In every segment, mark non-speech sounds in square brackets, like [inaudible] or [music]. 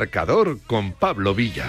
Marcador con Pablo Villa.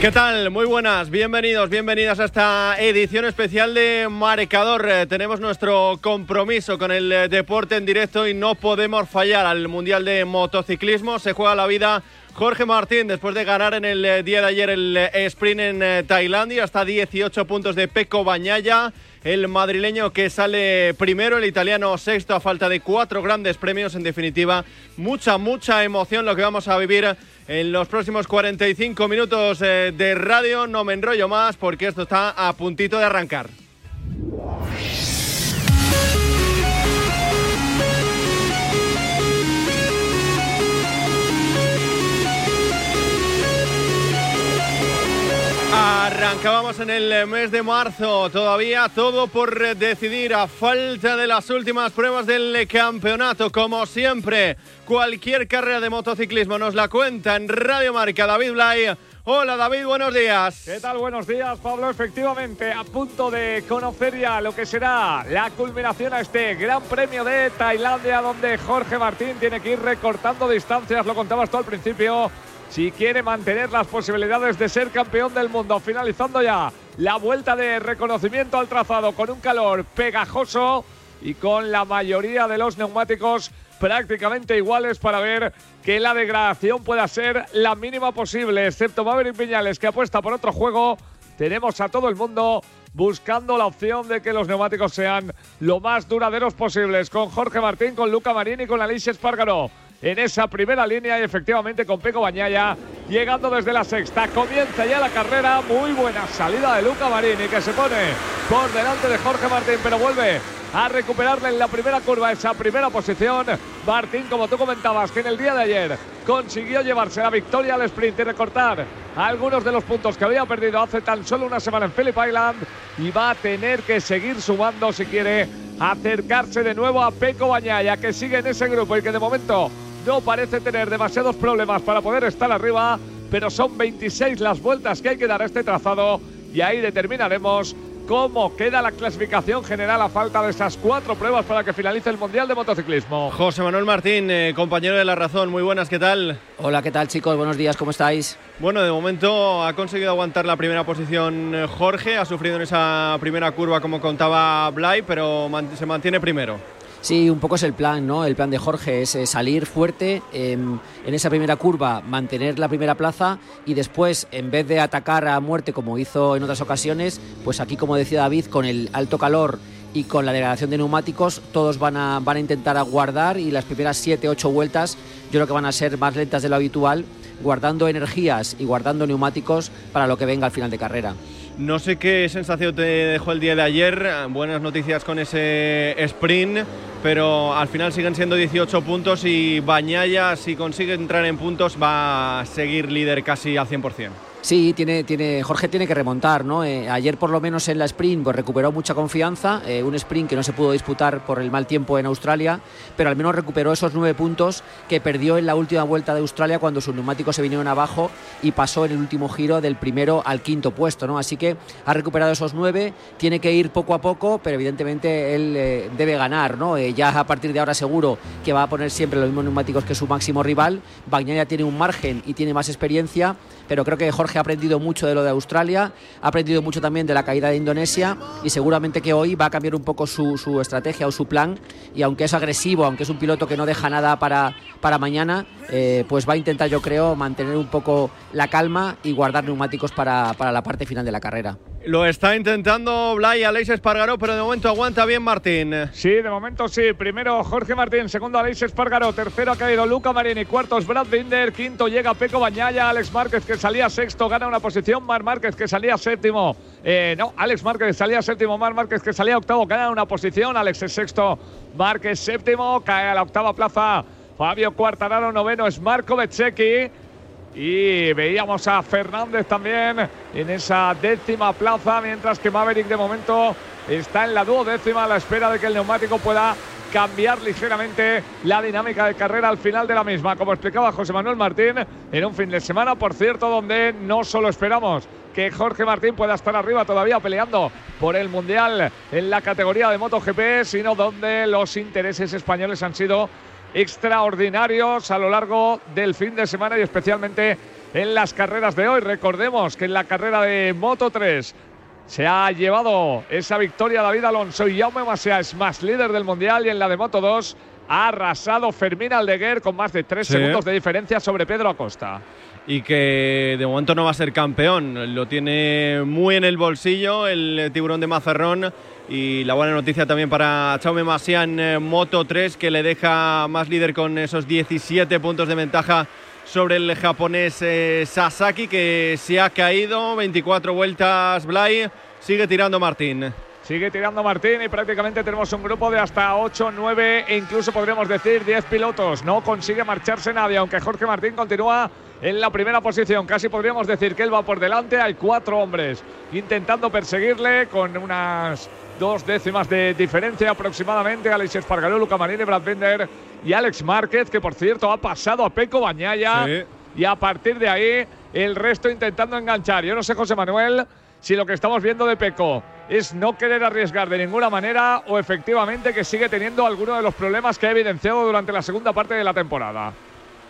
¿Qué tal? Muy buenas, bienvenidos, bienvenidas a esta edición especial de Marcador. Eh, tenemos nuestro compromiso con el eh, deporte en directo y no podemos fallar al Mundial de Motociclismo. Se juega la vida Jorge Martín, después de ganar en el eh, día de ayer el sprint en Tailandia, hasta 18 puntos de Peco Bañaya el madrileño que sale primero, el italiano sexto a falta de cuatro grandes premios. En definitiva, mucha, mucha emoción lo que vamos a vivir en los próximos 45 minutos eh, de radio. No me enrollo más porque esto está a puntito de arrancar. Arrancábamos en el mes de marzo, todavía todo por decidir a falta de las últimas pruebas del campeonato. Como siempre, cualquier carrera de motociclismo nos la cuenta en Radio Marca David Blay. Hola David, buenos días. ¿Qué tal? Buenos días, Pablo. Efectivamente, a punto de conocer ya lo que será la culminación a este Gran Premio de Tailandia, donde Jorge Martín tiene que ir recortando distancias, lo contabas tú al principio si quiere mantener las posibilidades de ser campeón del mundo. Finalizando ya la vuelta de reconocimiento al trazado con un calor pegajoso y con la mayoría de los neumáticos prácticamente iguales para ver que la degradación pueda ser la mínima posible, excepto Maverick Piñales que apuesta por otro juego. Tenemos a todo el mundo buscando la opción de que los neumáticos sean lo más duraderos posibles, con Jorge Martín, con Luca Marini y con Alicia Espargaró en esa primera línea y efectivamente con Peco Bañaya llegando desde la sexta. Comienza ya la carrera, muy buena salida de Luca Marini que se pone por delante de Jorge Martín, pero vuelve a recuperarle en la primera curva esa primera posición. Martín, como tú comentabas, que en el día de ayer consiguió llevarse la victoria al sprint y recortar algunos de los puntos que había perdido hace tan solo una semana en Phillip Island y va a tener que seguir sumando si quiere acercarse de nuevo a Peco Bañaya que sigue en ese grupo y que de momento no parece tener demasiados problemas para poder estar arriba, pero son 26 las vueltas que hay que dar a este trazado y ahí determinaremos cómo queda la clasificación general a falta de esas cuatro pruebas para que finalice el Mundial de Motociclismo. José Manuel Martín, eh, compañero de La Razón, muy buenas, ¿qué tal? Hola, ¿qué tal chicos? Buenos días, ¿cómo estáis? Bueno, de momento ha conseguido aguantar la primera posición eh, Jorge, ha sufrido en esa primera curva como contaba Blay, pero se mantiene primero. Sí, un poco es el plan, ¿no? El plan de Jorge es eh, salir fuerte en esa primera curva, mantener la primera plaza y después, en vez de atacar a muerte como hizo en otras ocasiones, pues aquí, como decía David, con el alto calor y con la degradación de neumáticos, todos van a, van a intentar aguardar y las primeras 7, 8 vueltas yo creo que van a ser más lentas de lo habitual, guardando energías y guardando neumáticos para lo que venga al final de carrera. No sé qué sensación te dejó el día de ayer, buenas noticias con ese sprint, pero al final siguen siendo 18 puntos y Bañaya, si consigue entrar en puntos, va a seguir líder casi al 100%. Sí, tiene, tiene, Jorge tiene que remontar, ¿no? Eh, ayer por lo menos en la sprint pues, recuperó mucha confianza, eh, un sprint que no se pudo disputar por el mal tiempo en Australia, pero al menos recuperó esos nueve puntos que perdió en la última vuelta de Australia cuando sus neumáticos se vinieron abajo y pasó en el último giro del primero al quinto puesto, ¿no? Así que ha recuperado esos nueve, tiene que ir poco a poco, pero evidentemente él eh, debe ganar, ¿no? ya a partir de ahora seguro que va a poner siempre los mismos neumáticos que su máximo rival. Bagnaia tiene un margen y tiene más experiencia, pero creo que Jorge ha aprendido mucho de lo de Australia, ha aprendido mucho también de la caída de Indonesia y seguramente que hoy va a cambiar un poco su, estrategia o su plan y aunque es agresivo, aunque es un piloto que no deja nada para, para mañana, eh, pues va a intentar yo creo mantener un poco la calma y guardar neumáticos para, para la parte final de la carrera. Lo está intentando Blay Aleix Espargaró, pero de momento aguanta bien Martín. Sí, de momento sí. Primero Jorge Martín, segundo Aleix Espargaró, tercero ha caído Luca Marini, cuartos Brad Binder, quinto llega Peco Bañaya, Alex Márquez que salía sexto, gana una posición, Mar Márquez que salía séptimo. Eh, no, Alex Márquez salía séptimo, Mar Márquez que salía octavo, gana una posición, Alex es sexto, Márquez séptimo, cae a la octava plaza. Fabio Cuartararo noveno es Marco Bezzecchi. Y veíamos a Fernández también en esa décima plaza, mientras que Maverick de momento está en la duodécima a la espera de que el neumático pueda cambiar ligeramente la dinámica de carrera al final de la misma. Como explicaba José Manuel Martín, en un fin de semana, por cierto, donde no solo esperamos que Jorge Martín pueda estar arriba todavía peleando por el Mundial en la categoría de MotoGP, sino donde los intereses españoles han sido extraordinarios a lo largo del fin de semana y especialmente en las carreras de hoy. Recordemos que en la carrera de Moto 3 se ha llevado esa victoria David Alonso y Jaume Masia es más líder del Mundial y en la de Moto 2 ha arrasado Fermín Aldeguer con más de tres segundos de diferencia sobre Pedro Acosta y que de momento no va a ser campeón. Lo tiene muy en el bolsillo el tiburón de Mazarrón. Y la buena noticia también para Chaume Masia en eh, Moto 3, que le deja más líder con esos 17 puntos de ventaja sobre el japonés eh, Sasaki, que se ha caído. 24 vueltas, Blay. Sigue tirando Martín. Sigue tirando Martín y prácticamente tenemos un grupo de hasta 8, 9 e incluso podríamos decir 10 pilotos. No consigue marcharse nadie, aunque Jorge Martín continúa en la primera posición. Casi podríamos decir que él va por delante. Hay cuatro hombres intentando perseguirle con unas dos décimas de diferencia aproximadamente. Alex Espargaró, Luca Marini, Brad Binder y Alex Márquez, que por cierto ha pasado a Peco Bañaya. Y a partir de ahí, el resto intentando enganchar. Yo no sé, José Manuel, si lo que estamos viendo de Peco es no querer arriesgar de ninguna manera o efectivamente que sigue teniendo alguno de los problemas que ha evidenciado durante la segunda parte de la temporada.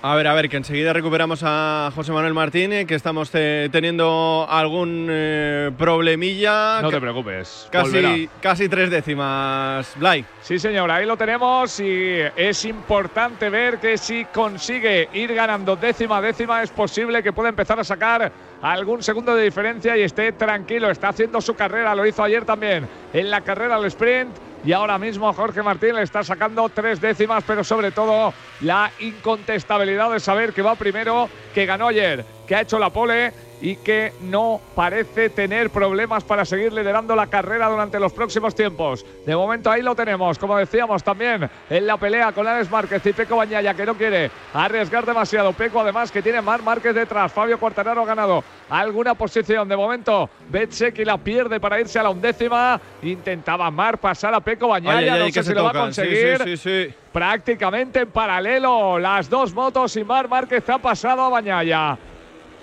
A ver, a ver, que enseguida recuperamos a José Manuel Martínez, que estamos teniendo algún eh, problemilla. No te preocupes. Casi, casi tres décimas, Blay. Sí, señor, ahí lo tenemos y es importante ver que si consigue ir ganando décima décima, es posible que pueda empezar a sacar algún segundo de diferencia y esté tranquilo. Está haciendo su carrera, lo hizo ayer también en la carrera al sprint y ahora mismo Jorge Martín le está sacando tres décimas, pero sobre todo la incontestabilidad de saber que va primero, que ganó ayer, que ha hecho la pole y que no parece tener problemas para seguir liderando la carrera durante los próximos tiempos. De momento ahí lo tenemos, como decíamos también en la pelea con Alex Márquez y Peco Bañaya, que no quiere arriesgar demasiado. Peco además que tiene Mar Márquez detrás, Fabio Quartararo ha ganado alguna posición. De momento Betseki la pierde para irse a la undécima. Intentaba Mar pasar a Peco Bañaya, no sé si lo va a conseguir. Prácticamente en paralelo las dos motos y Mar Márquez ha pasado a Bañaya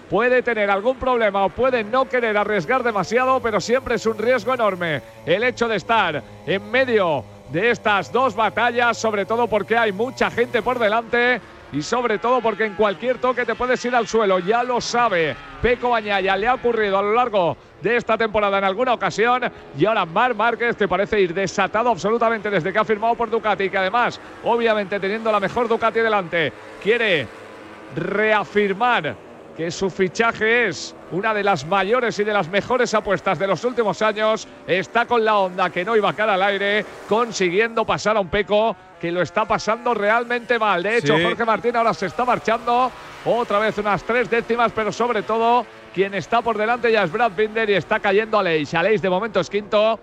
puede tener algún problema o puede no querer arriesgar demasiado, pero siempre es un riesgo enorme el hecho de estar en medio de estas dos batallas, sobre todo porque hay mucha gente por delante y sobre todo porque en cualquier toque te puedes ir al suelo, ya lo sabe Peco Bañaya, le ha ocurrido a lo largo de esta temporada en alguna ocasión. Y ahora Mar Márquez te parece ir desatado absolutamente desde que ha firmado por Ducati y que además, obviamente teniendo la mejor Ducati delante, quiere reafirmar que su fichaje es una de las mayores y de las mejores apuestas de los últimos años. Está con la onda que no iba a cara al aire, consiguiendo pasar a un Peco que lo está pasando realmente mal. De hecho, Jorge Martín ahora se está marchando. Otra vez unas tres décimas, pero sobre todo quien está por delante ya es Brad Binder y está cayendo Aleix. Aleix de momento es quinto.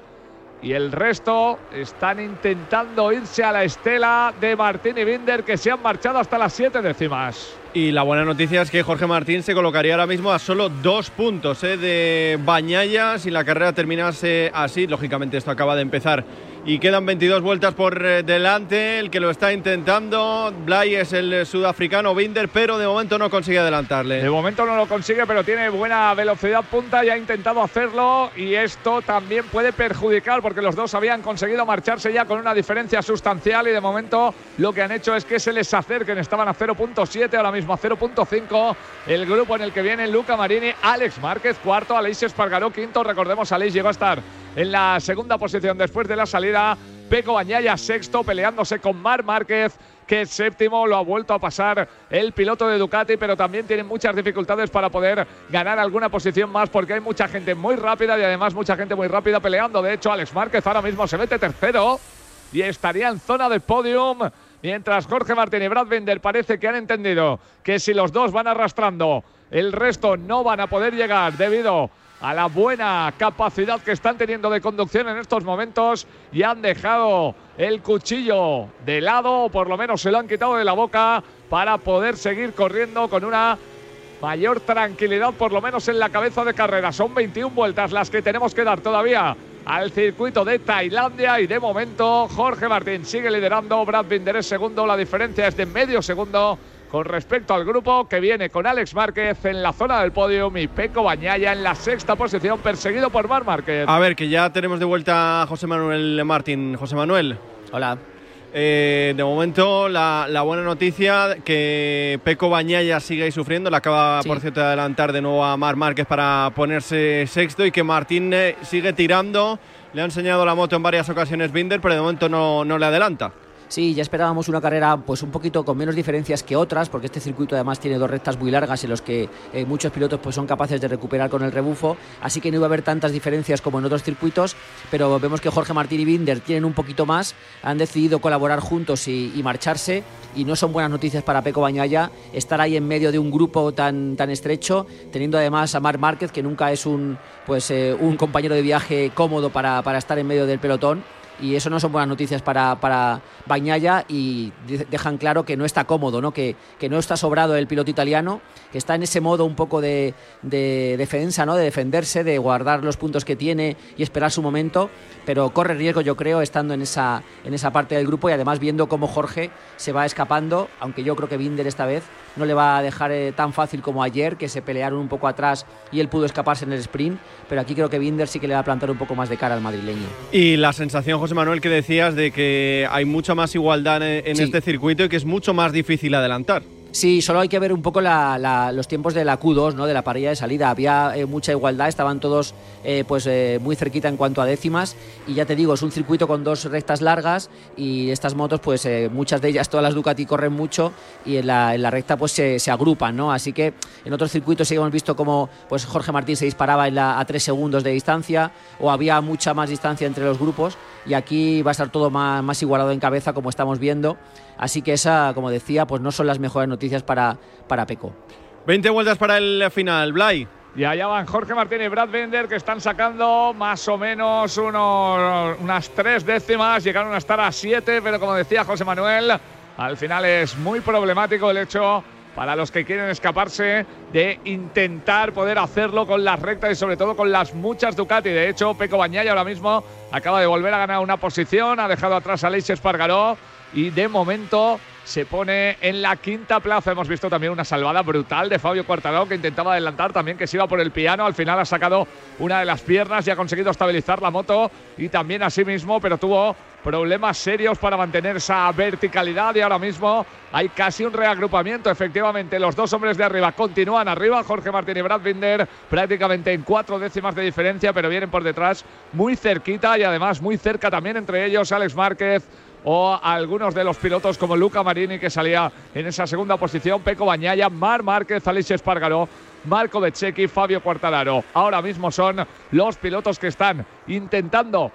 Y el resto están intentando irse a la estela de Martín y Binder que se han marchado hasta las siete décimas. Y la buena noticia es que Jorge Martín se colocaría ahora mismo a solo dos puntos eh, de Bañaya si la carrera terminase así. Lógicamente esto acaba de empezar y quedan 22 vueltas por eh, delante. El que lo está intentando, Blay es el sudafricano Binder, pero de momento no consigue adelantarle. De momento no lo consigue, pero tiene buena velocidad punta y ha intentado hacerlo. Y esto también puede perjudicar porque los dos habían conseguido marcharse ya con una diferencia sustancial. Y de momento lo que han hecho es que se les acerquen. Estaban a 0.7, ahora mismo a 0.5. El grupo en el que viene Luca Marini, Alex Márquez, cuarto, Aleix Espargaró, quinto. Recordemos, Aleix llegó a estar en la segunda posición después de la salida. Peco Bañaya sexto, peleándose con Mar Márquez, que séptimo. Lo ha vuelto a pasar el piloto de Ducati, pero también tiene muchas dificultades para poder ganar alguna posición más, porque hay mucha gente muy rápida y además mucha gente muy rápida peleando. De hecho, Alex Márquez ahora mismo se mete tercero y estaría en zona de podium. Mientras Jorge Martín y Brad Binder parece que han entendido que si los dos van arrastrando, el resto no van a poder llegar debido a la buena capacidad que están teniendo de conducción en estos momentos y han dejado el cuchillo de lado, o por lo menos se lo han quitado de la boca para poder seguir corriendo con una mayor tranquilidad, por lo menos en la cabeza de carrera. Son 21 vueltas las que tenemos que dar todavía al circuito de Tailandia y de momento Jorge Martín sigue liderando, Brad Binder es segundo, la diferencia es de medio segundo con respecto al grupo que viene con Alex Márquez en la zona del podio y Peco Bañaya en la sexta posición perseguido por Mar Márquez. A ver, que ya tenemos de vuelta a José Manuel Martín. José Manuel. Hola. Eh, de momento, la, buena noticia que Peco Bañaya sigue ahí sufriendo. Le acaba, por cierto, de adelantar de nuevo a Mar Márquez para ponerse sexto y que Martín eh, sigue tirando. Le ha enseñado la moto en varias ocasiones Binder, pero de momento no, no le adelanta. Sí, ya esperábamos una carrera pues un poquito con menos diferencias que otras, porque este circuito además tiene dos rectas muy largas en los que eh, muchos pilotos pues son capaces de recuperar con el rebufo, así que no iba a haber tantas diferencias como en otros circuitos, pero vemos que Jorge Martín y Binder tienen un poquito más, han decidido colaborar juntos y, marcharse, y no son buenas noticias para Peco Bañaya estar ahí en medio de un grupo tan, tan estrecho, teniendo además a Marc Márquez, que nunca es un, pues, eh, un compañero de viaje cómodo para, para estar en medio del pelotón y eso no son buenas noticias para, para Bañaya y dejan claro que no está cómodo, ¿no? Que, que no está sobrado el piloto italiano, que está en ese modo un poco de, defensa, ¿no? de defenderse, de guardar los puntos que tiene y esperar su momento, pero corre riesgo yo creo estando en esa, en esa parte del grupo y además viendo cómo Jorge se va escapando, aunque yo creo que Binder esta vez no le va a dejar eh, tan fácil como ayer, que se pelearon un poco atrás y él pudo escaparse en el sprint, pero aquí creo que Binder sí que le va a plantar un poco más de cara al madrileño. Y la sensación, José Manuel, que decías de que hay mucha más igualdad en, este circuito y que es mucho más difícil adelantar. Sí, solo hay que ver un poco los tiempos de la Q2, ¿no? de la parrilla de salida. Había eh, mucha igualdad, estaban todos eh, pues, eh, muy cerquita en cuanto a décimas. Y ya te digo, es un circuito con dos rectas largas y estas motos, pues muchas de ellas, todas las Ducati corren mucho y en la, en la recta pues se, se, agrupan. ¿no? Así que en otros circuitos sí hemos visto como pues, Jorge Martín se disparaba en la, a tres segundos de distancia o había mucha más distancia entre los grupos y aquí va a estar todo más, más igualado en cabeza como estamos viendo. Así que esa, como decía, pues no son las mejores noticias para, para Peco. 20 vueltas para el final, Blay. Y allá van Jorge Martín y Brad Bender que están sacando más o menos unos, unas tres décimas. Llegaron a estar a siete, pero como decía José Manuel, al final es muy problemático el hecho para los que quieren escaparse de intentar poder hacerlo con las rectas y sobre todo con las muchas Ducati. De hecho, Peco Bañaya ahora mismo acaba de volver a ganar una posición, ha dejado atrás a Aleix Espargaró y de momento se pone en la quinta plaza. Hemos visto también una salvada brutal de Fabio Quartararo que intentaba adelantar también, que se iba por el piano. Al final ha sacado una de las piernas y ha conseguido estabilizar la moto y también a sí mismo, pero tuvo problemas serios para mantener esa verticalidad y ahora mismo hay casi un reagrupamiento. Efectivamente, los dos hombres de arriba continúan arriba. Jorge Martín y Brad Binder prácticamente en cuatro décimas de diferencia, pero vienen por detrás muy cerquita y además muy cerca también entre ellos Alex Márquez o algunos de los pilotos como Luca Marini que salía en esa segunda posición, Peco Bañaya, Mar Márquez, Alicia Espargaró, Marco Bezzecchi, Fabio Quartararo. Ahora mismo son los pilotos que están intentando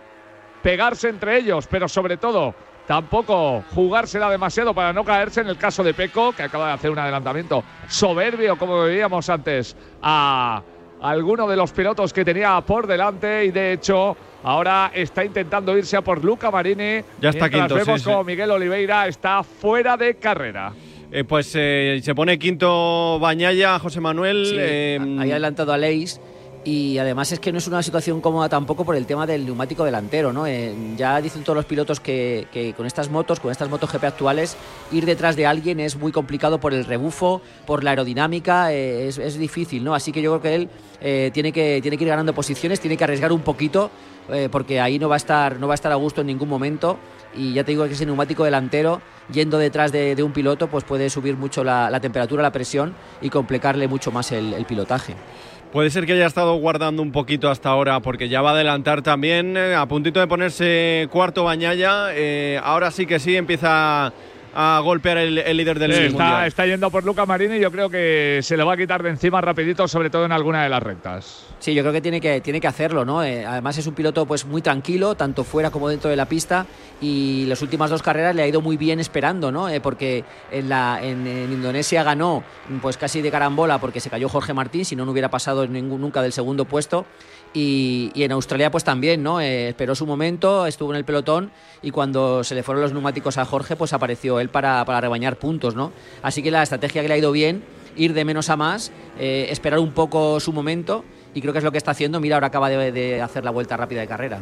pegarse entre ellos, pero sobre todo tampoco jugársela demasiado para no caerse en el caso de Peco, que acaba de hacer un adelantamiento soberbio, como veíamos antes, a alguno de los pilotos que tenía por delante y de hecho ahora está intentando irse a por Luca Marini. Ya está quinto. Vemos como Miguel Oliveira está fuera de carrera. Eh, pues eh, se pone quinto Bañaya, José Manuel. Sí, eh, adelantado a Leis y además es que no es una situación cómoda tampoco por el tema del neumático delantero, ¿no? Eh, ya dicen todos los pilotos que, con estas motos, con estas motos GP actuales, ir detrás de alguien es muy complicado por el rebufo, por la aerodinámica, eh, es, difícil, ¿no? Así que yo creo que él eh, tiene, que, tiene que ir ganando posiciones, tiene que arriesgar un poquito, porque ahí no va, a estar, no va a estar a gusto en ningún momento. Y ya te digo que ese neumático delantero, yendo detrás de, un piloto, pues puede subir mucho la, temperatura, la presión y complicarle mucho más el pilotaje. Puede ser que haya estado guardando un poquito hasta ahora porque ya va a adelantar también, eh, a puntito de ponerse cuarto Bañaya, eh, ahora sí que sí empieza a golpear el, líder del sí, está, está, yendo por Luca Marini y yo creo que se le va a quitar de encima rapidito, sobre todo en alguna de las rectas. Sí, yo creo que tiene que, tiene que hacerlo, ¿no? Eh, además es un piloto pues muy tranquilo, tanto fuera como dentro de la pista y las últimas dos carreras le ha ido muy bien esperando, ¿no? Eh, porque en, la, en, Indonesia ganó pues casi de carambola porque se cayó Jorge Martín, si no, no hubiera pasado ningún, nunca del segundo puesto y, en Australia pues también, ¿no? Eh, esperó su momento, estuvo en el pelotón y cuando se le fueron los neumáticos a Jorge pues apareció él para, para rebañar puntos, ¿no? Así que la estrategia que le ha ido bien, ir de menos a más, eh, esperar un poco su momento y creo que es lo que está haciendo. Mira, ahora acaba de hacer la vuelta rápida de carrera.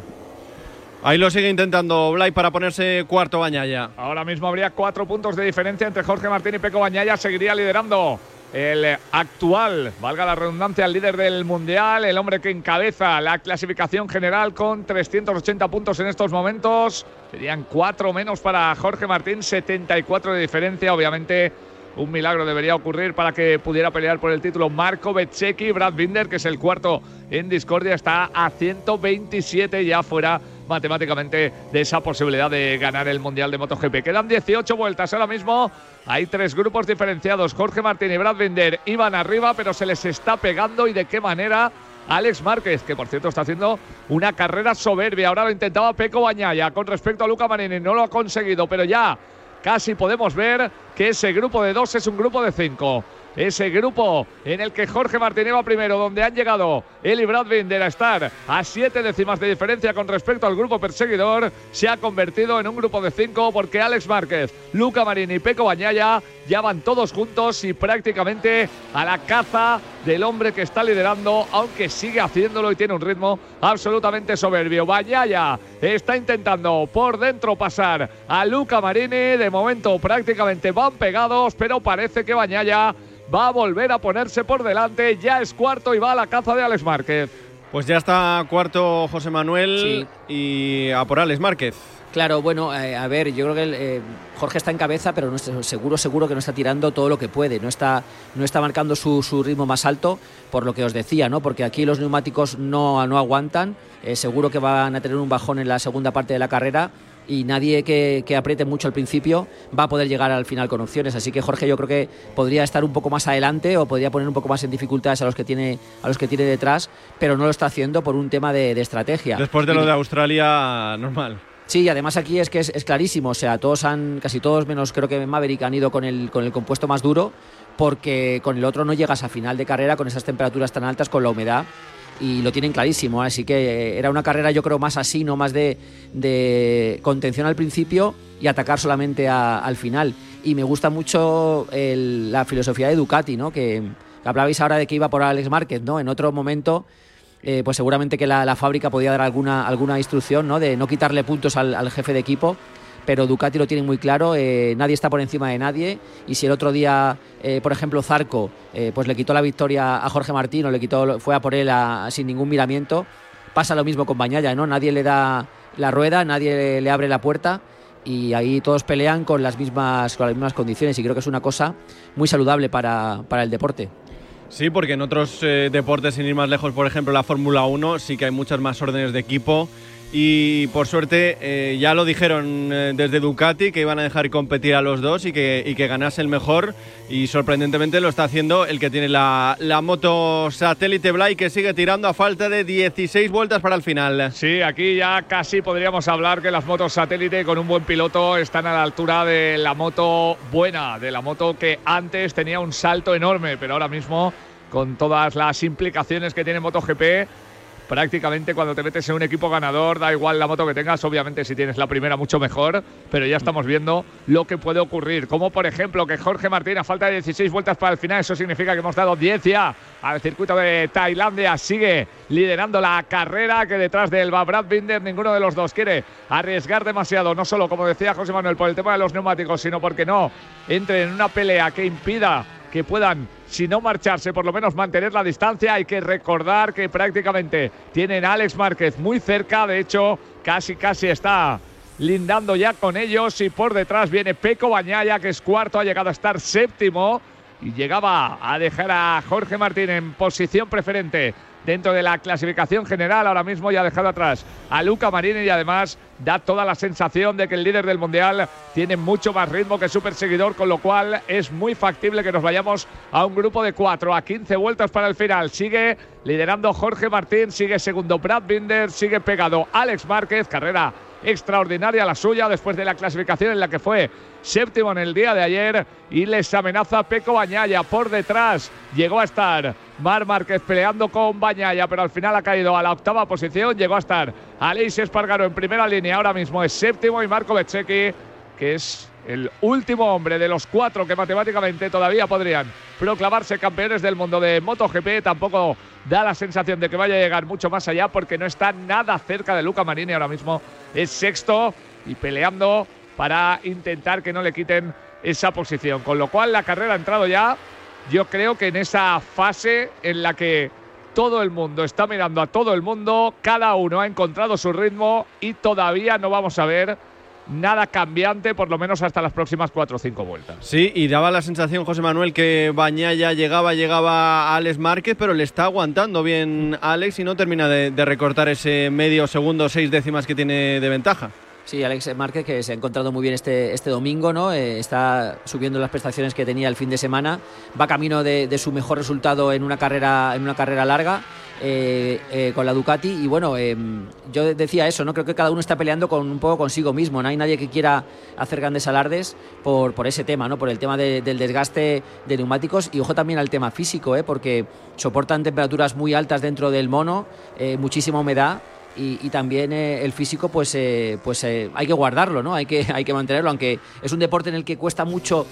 Ahí lo sigue intentando Blay para ponerse cuarto Bañaya. Ahora mismo habría cuatro puntos de diferencia entre Jorge Martín y Peco Bañaya. Seguiría liderando el actual, valga la redundancia, el líder del Mundial, el hombre que encabeza la clasificación general con 380 puntos en estos momentos. Serían cuatro menos para Jorge Martín, 74 de diferencia, obviamente. Un milagro debería ocurrir para que pudiera pelear por el título Marco Bezzecchi. Brad Binder, que es el cuarto en discordia, está a 127 ya fuera matemáticamente de esa posibilidad de ganar el Mundial de MotoGP. Quedan 18 vueltas ahora mismo. Hay tres grupos diferenciados. Jorge Martín y Brad Binder iban arriba, pero se les está pegando y de qué manera. Alex Márquez, que por cierto está haciendo una carrera soberbia. Ahora lo intentaba Peco Bañaya con respecto a Luca Marini. No lo ha conseguido, pero ya casi podemos ver que ese grupo de dos es un grupo de cinco ese grupo en el que Jorge Martínez va primero, donde han llegado Eli Bradbinder a estar a siete décimas de diferencia con respecto al grupo perseguidor, se ha convertido en un grupo de cinco porque Alex Márquez, Luca Marini y Peco Bañaya ya van todos juntos y prácticamente a la caza del hombre que está liderando, aunque sigue haciéndolo y tiene un ritmo absolutamente soberbio. Bañaya está intentando por dentro pasar a Luca Marini, de momento prácticamente van pegados, pero parece que Bañaya va a volver a ponerse por delante. Ya es cuarto y va a la caza de Alex Márquez. Pues ya está cuarto José Manuel y a por Alex Márquez. Claro, bueno, eh, a ver, yo creo que eh, Jorge está en cabeza, pero no seguro, seguro que no está tirando todo lo que puede, no está, no está marcando su, ritmo más alto, por lo que os decía, ¿no? Porque aquí los neumáticos no, no aguantan, eh, seguro que van a tener un bajón en la segunda parte de la carrera y nadie que, apriete mucho al principio va a poder llegar al final con opciones. Así que Jorge yo creo que podría estar un poco más adelante o podría poner un poco más en dificultades a los que tiene, a los que tiene detrás, pero no lo está haciendo por un tema de, estrategia. Después de lo de Australia, normal. Sí, además aquí es que es, clarísimo, o sea, todos han, casi todos menos creo que Maverick han ido con el, con el compuesto más duro, porque con el otro no llegas a final de carrera con esas temperaturas tan altas, con la humedad y lo tienen clarísimo. Así que era una carrera, yo creo, más así, no más de, contención al principio y atacar solamente al final. Y me gusta mucho la filosofía de Ducati, ¿no? Que hablabais ahora de que iba por Alex Márquez, ¿no? En otro momento. Eh, pues seguramente que la, fábrica podía dar alguna, alguna instrucción ¿no? de no quitarle puntos al jefe de equipo pero Ducati lo tiene muy claro, eh, nadie está por encima de nadie y si el otro día, eh, por ejemplo, Zarco, eh, pues le quitó la victoria a Jorge Martín o le quitó, fue a por él sin ningún miramiento, pasa lo mismo con Bañaya, ¿no? Nadie le da la rueda, nadie le, abre la puerta y ahí todos pelean con las mismas, con las mismas condiciones y creo que es una cosa muy saludable para, para el deporte. Sí, porque en otros deportes, sin ir más lejos, por ejemplo la Fórmula 1, sí que hay muchas más órdenes de equipo y por suerte eh, ya lo dijeron eh, desde Ducati que iban a dejar competir a los dos y que, ganase el mejor y sorprendentemente lo está haciendo el que tiene la, moto satélite Blay que sigue tirando a falta de 16 vueltas para el final. Sí, aquí ya casi podríamos hablar que las motos satélite con un buen piloto están a la altura de la moto buena, de la moto que antes tenía un salto enorme, pero ahora mismo con todas las implicaciones que tiene MotoGP prácticamente cuando te metes en un equipo ganador, da igual la moto que tengas, obviamente si tienes la primera mucho mejor, pero ya estamos viendo lo que puede ocurrir. Como por ejemplo que Jorge Martín a falta de 16 vueltas para el final, eso significa que hemos dado 10 ya al circuito de Tailandia, sigue liderando la carrera que detrás del Brad Binder, ninguno de los dos quiere arriesgar demasiado, no solo como decía José Manuel por el tema de los neumáticos, sino porque no entre en una pelea que impida que puedan, si no marcharse, por lo menos mantener la distancia. Hay que recordar que prácticamente tienen a Alex Márquez muy cerca, de hecho, casi casi está lindando ya con ellos. Y por detrás viene Peco Bañaya, que es cuarto, ha llegado a estar séptimo. Y llegaba a dejar a Jorge Martín en posición preferente dentro de la clasificación general. Ahora mismo ya ha dejado atrás a Luca Marini y además da toda la sensación de que el líder del Mundial tiene mucho más ritmo que su perseguidor, con lo cual es muy factible que nos vayamos a un grupo de cuatro, a 15 vueltas para el final. Sigue liderando Jorge Martín, sigue segundo Brad Binder, sigue pegado Alex Márquez, carrera extraordinaria la suya después de la clasificación en la que fue séptimo en el día de ayer y les amenaza Peco Bañaya por detrás. Llegó a estar Mar Márquez peleando con Bañaya, pero al final ha caído a la octava posición. Llegó a estar Aleix Espargaro en primera línea, ahora mismo es séptimo y Marco Bezzecchi, que es el último hombre de los cuatro que matemáticamente todavía podrían proclamarse campeones del mundo de MotoGP. Tampoco da la sensación de que vaya a llegar mucho más allá porque no está nada cerca de Luca Marini. Ahora mismo es sexto y peleando para intentar que no le quiten esa posición. Con lo cual la carrera ha entrado ya, yo creo que en esa fase en la que todo el mundo está mirando a todo el mundo, cada uno ha encontrado su ritmo y todavía no vamos a ver nada cambiante, por lo menos hasta las próximas cuatro o cinco vueltas. Sí, y daba la sensación, José Manuel, que Bañaya llegaba, llegaba a Alex Márquez, pero le está aguantando bien Alex y no termina de, de recortar ese medio segundo, seis décimas que tiene de ventaja. Sí, Alex Márquez que se ha encontrado muy bien este, este domingo, ¿no? Eh, está subiendo las prestaciones que tenía el fin de semana, va camino de, su mejor resultado en una carrera, en una carrera larga. Eh, eh, con la Ducati. Y bueno yo decía eso no creo que cada uno está peleando con un poco consigo mismo no hay nadie que quiera hacer grandes alardes por, por ese tema no por el tema de, del desgaste de neumáticos y ojo también al tema físico porque soportan temperaturas muy altas dentro del mono muchísima humedad y, también eh, el físico pues eh, pues eh, hay que guardarlo no hay que [laughs] hay que mantenerlo aunque es un deporte en el que cuesta mucho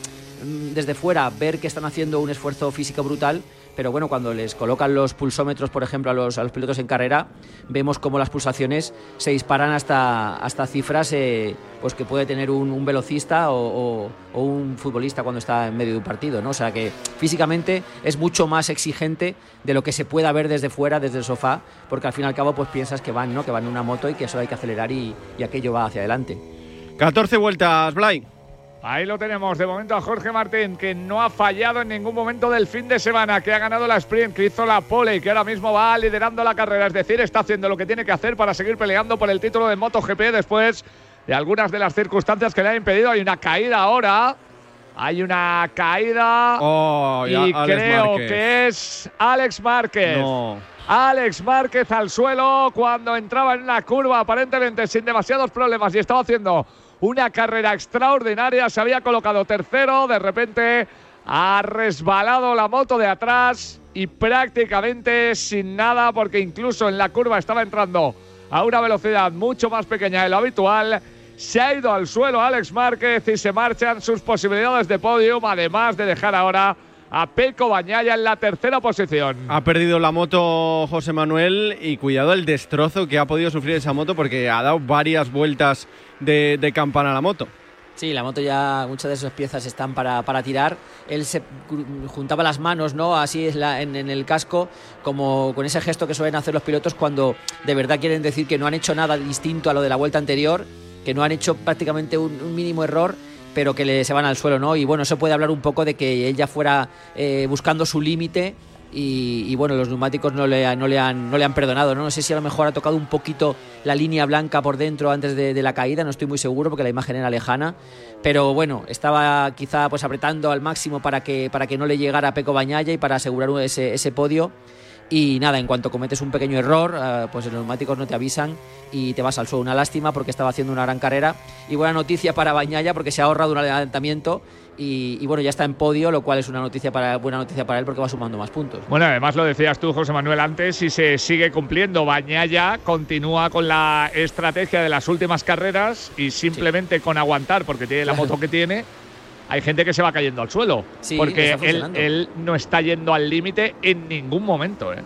mm, desde fuera ver que están haciendo un esfuerzo físico brutal pero bueno, cuando les colocan los pulsómetros, por ejemplo, a los, a los pilotos en carrera, vemos cómo las pulsaciones se disparan hasta, hasta cifras eh, pues que puede tener un, velocista o, un futbolista cuando está en medio de un partido, ¿no? O sea que físicamente es mucho más exigente de lo que se pueda ver desde fuera, desde el sofá, porque al fin y al cabo pues piensas que van, ¿no? Que van en una moto y que eso hay que acelerar y, y aquello va hacia adelante. 14 vueltas, Blay. Ahí lo tenemos de momento a Jorge Martín, que no ha fallado en ningún momento del fin de semana, que ha ganado la sprint, que hizo la pole y que ahora mismo va liderando la carrera. Es decir, está haciendo lo que tiene que hacer para seguir peleando por el título de MotoGP después de algunas de las circunstancias que le han impedido. Hay una caída ahora. Hay una caída. Oh, y Alex creo Márquez. que es Alex Márquez. No. Alex Márquez al suelo cuando entraba en una curva aparentemente sin demasiados problemas y estaba haciendo una carrera extraordinaria, se había colocado tercero, de repente ha resbalado la moto de atrás y prácticamente sin nada porque incluso en la curva estaba entrando a una velocidad mucho más pequeña de lo habitual. Se ha ido al suelo Alex Márquez y se marchan sus posibilidades de podium, además de dejar ahora a Peco Bañaya en la tercera posición. Ha perdido la moto José Manuel y cuidado el destrozo que ha podido sufrir esa moto porque ha dado varias vueltas de, de campana a la moto. Sí, la moto ya, muchas de esas piezas están para, para tirar. Él se juntaba las manos, ¿no? Así es la, en, en, el casco, como con ese gesto que suelen hacer los pilotos cuando de verdad quieren decir que no han hecho nada distinto a lo de la vuelta anterior, que no han hecho prácticamente un, un mínimo error pero que le, se van al suelo, ¿no? Y bueno, eso puede hablar un poco de que él ya fuera eh, buscando su límite y, bueno, los neumáticos no le, no, le han, no le han perdonado, ¿no? No sé si a lo mejor ha tocado un poquito la línea blanca por dentro antes de, de la caída, no estoy muy seguro porque la imagen era lejana, pero bueno, estaba quizá pues apretando al máximo para que, para que no le llegara a Peco Bañaya y para asegurar ese, ese podio. Y nada, en cuanto cometes un pequeño error, uh, pues los neumáticos no te avisan y te vas al suelo. Una lástima porque estaba haciendo una gran carrera. Y buena noticia para Bañaya porque se ha ahorrado un adelantamiento y, bueno, ya está en podio, lo cual es una noticia para, buena noticia para él porque va sumando más puntos. Bueno, además lo decías tú, José Manuel, antes, si se sigue cumpliendo, Bañaya continúa con la estrategia de las últimas carreras y simplemente con aguantar, porque tiene la moto que tiene, hay gente que se va cayendo al suelo. Sí, porque él, él, no está yendo al límite en ningún momento. ¿eh?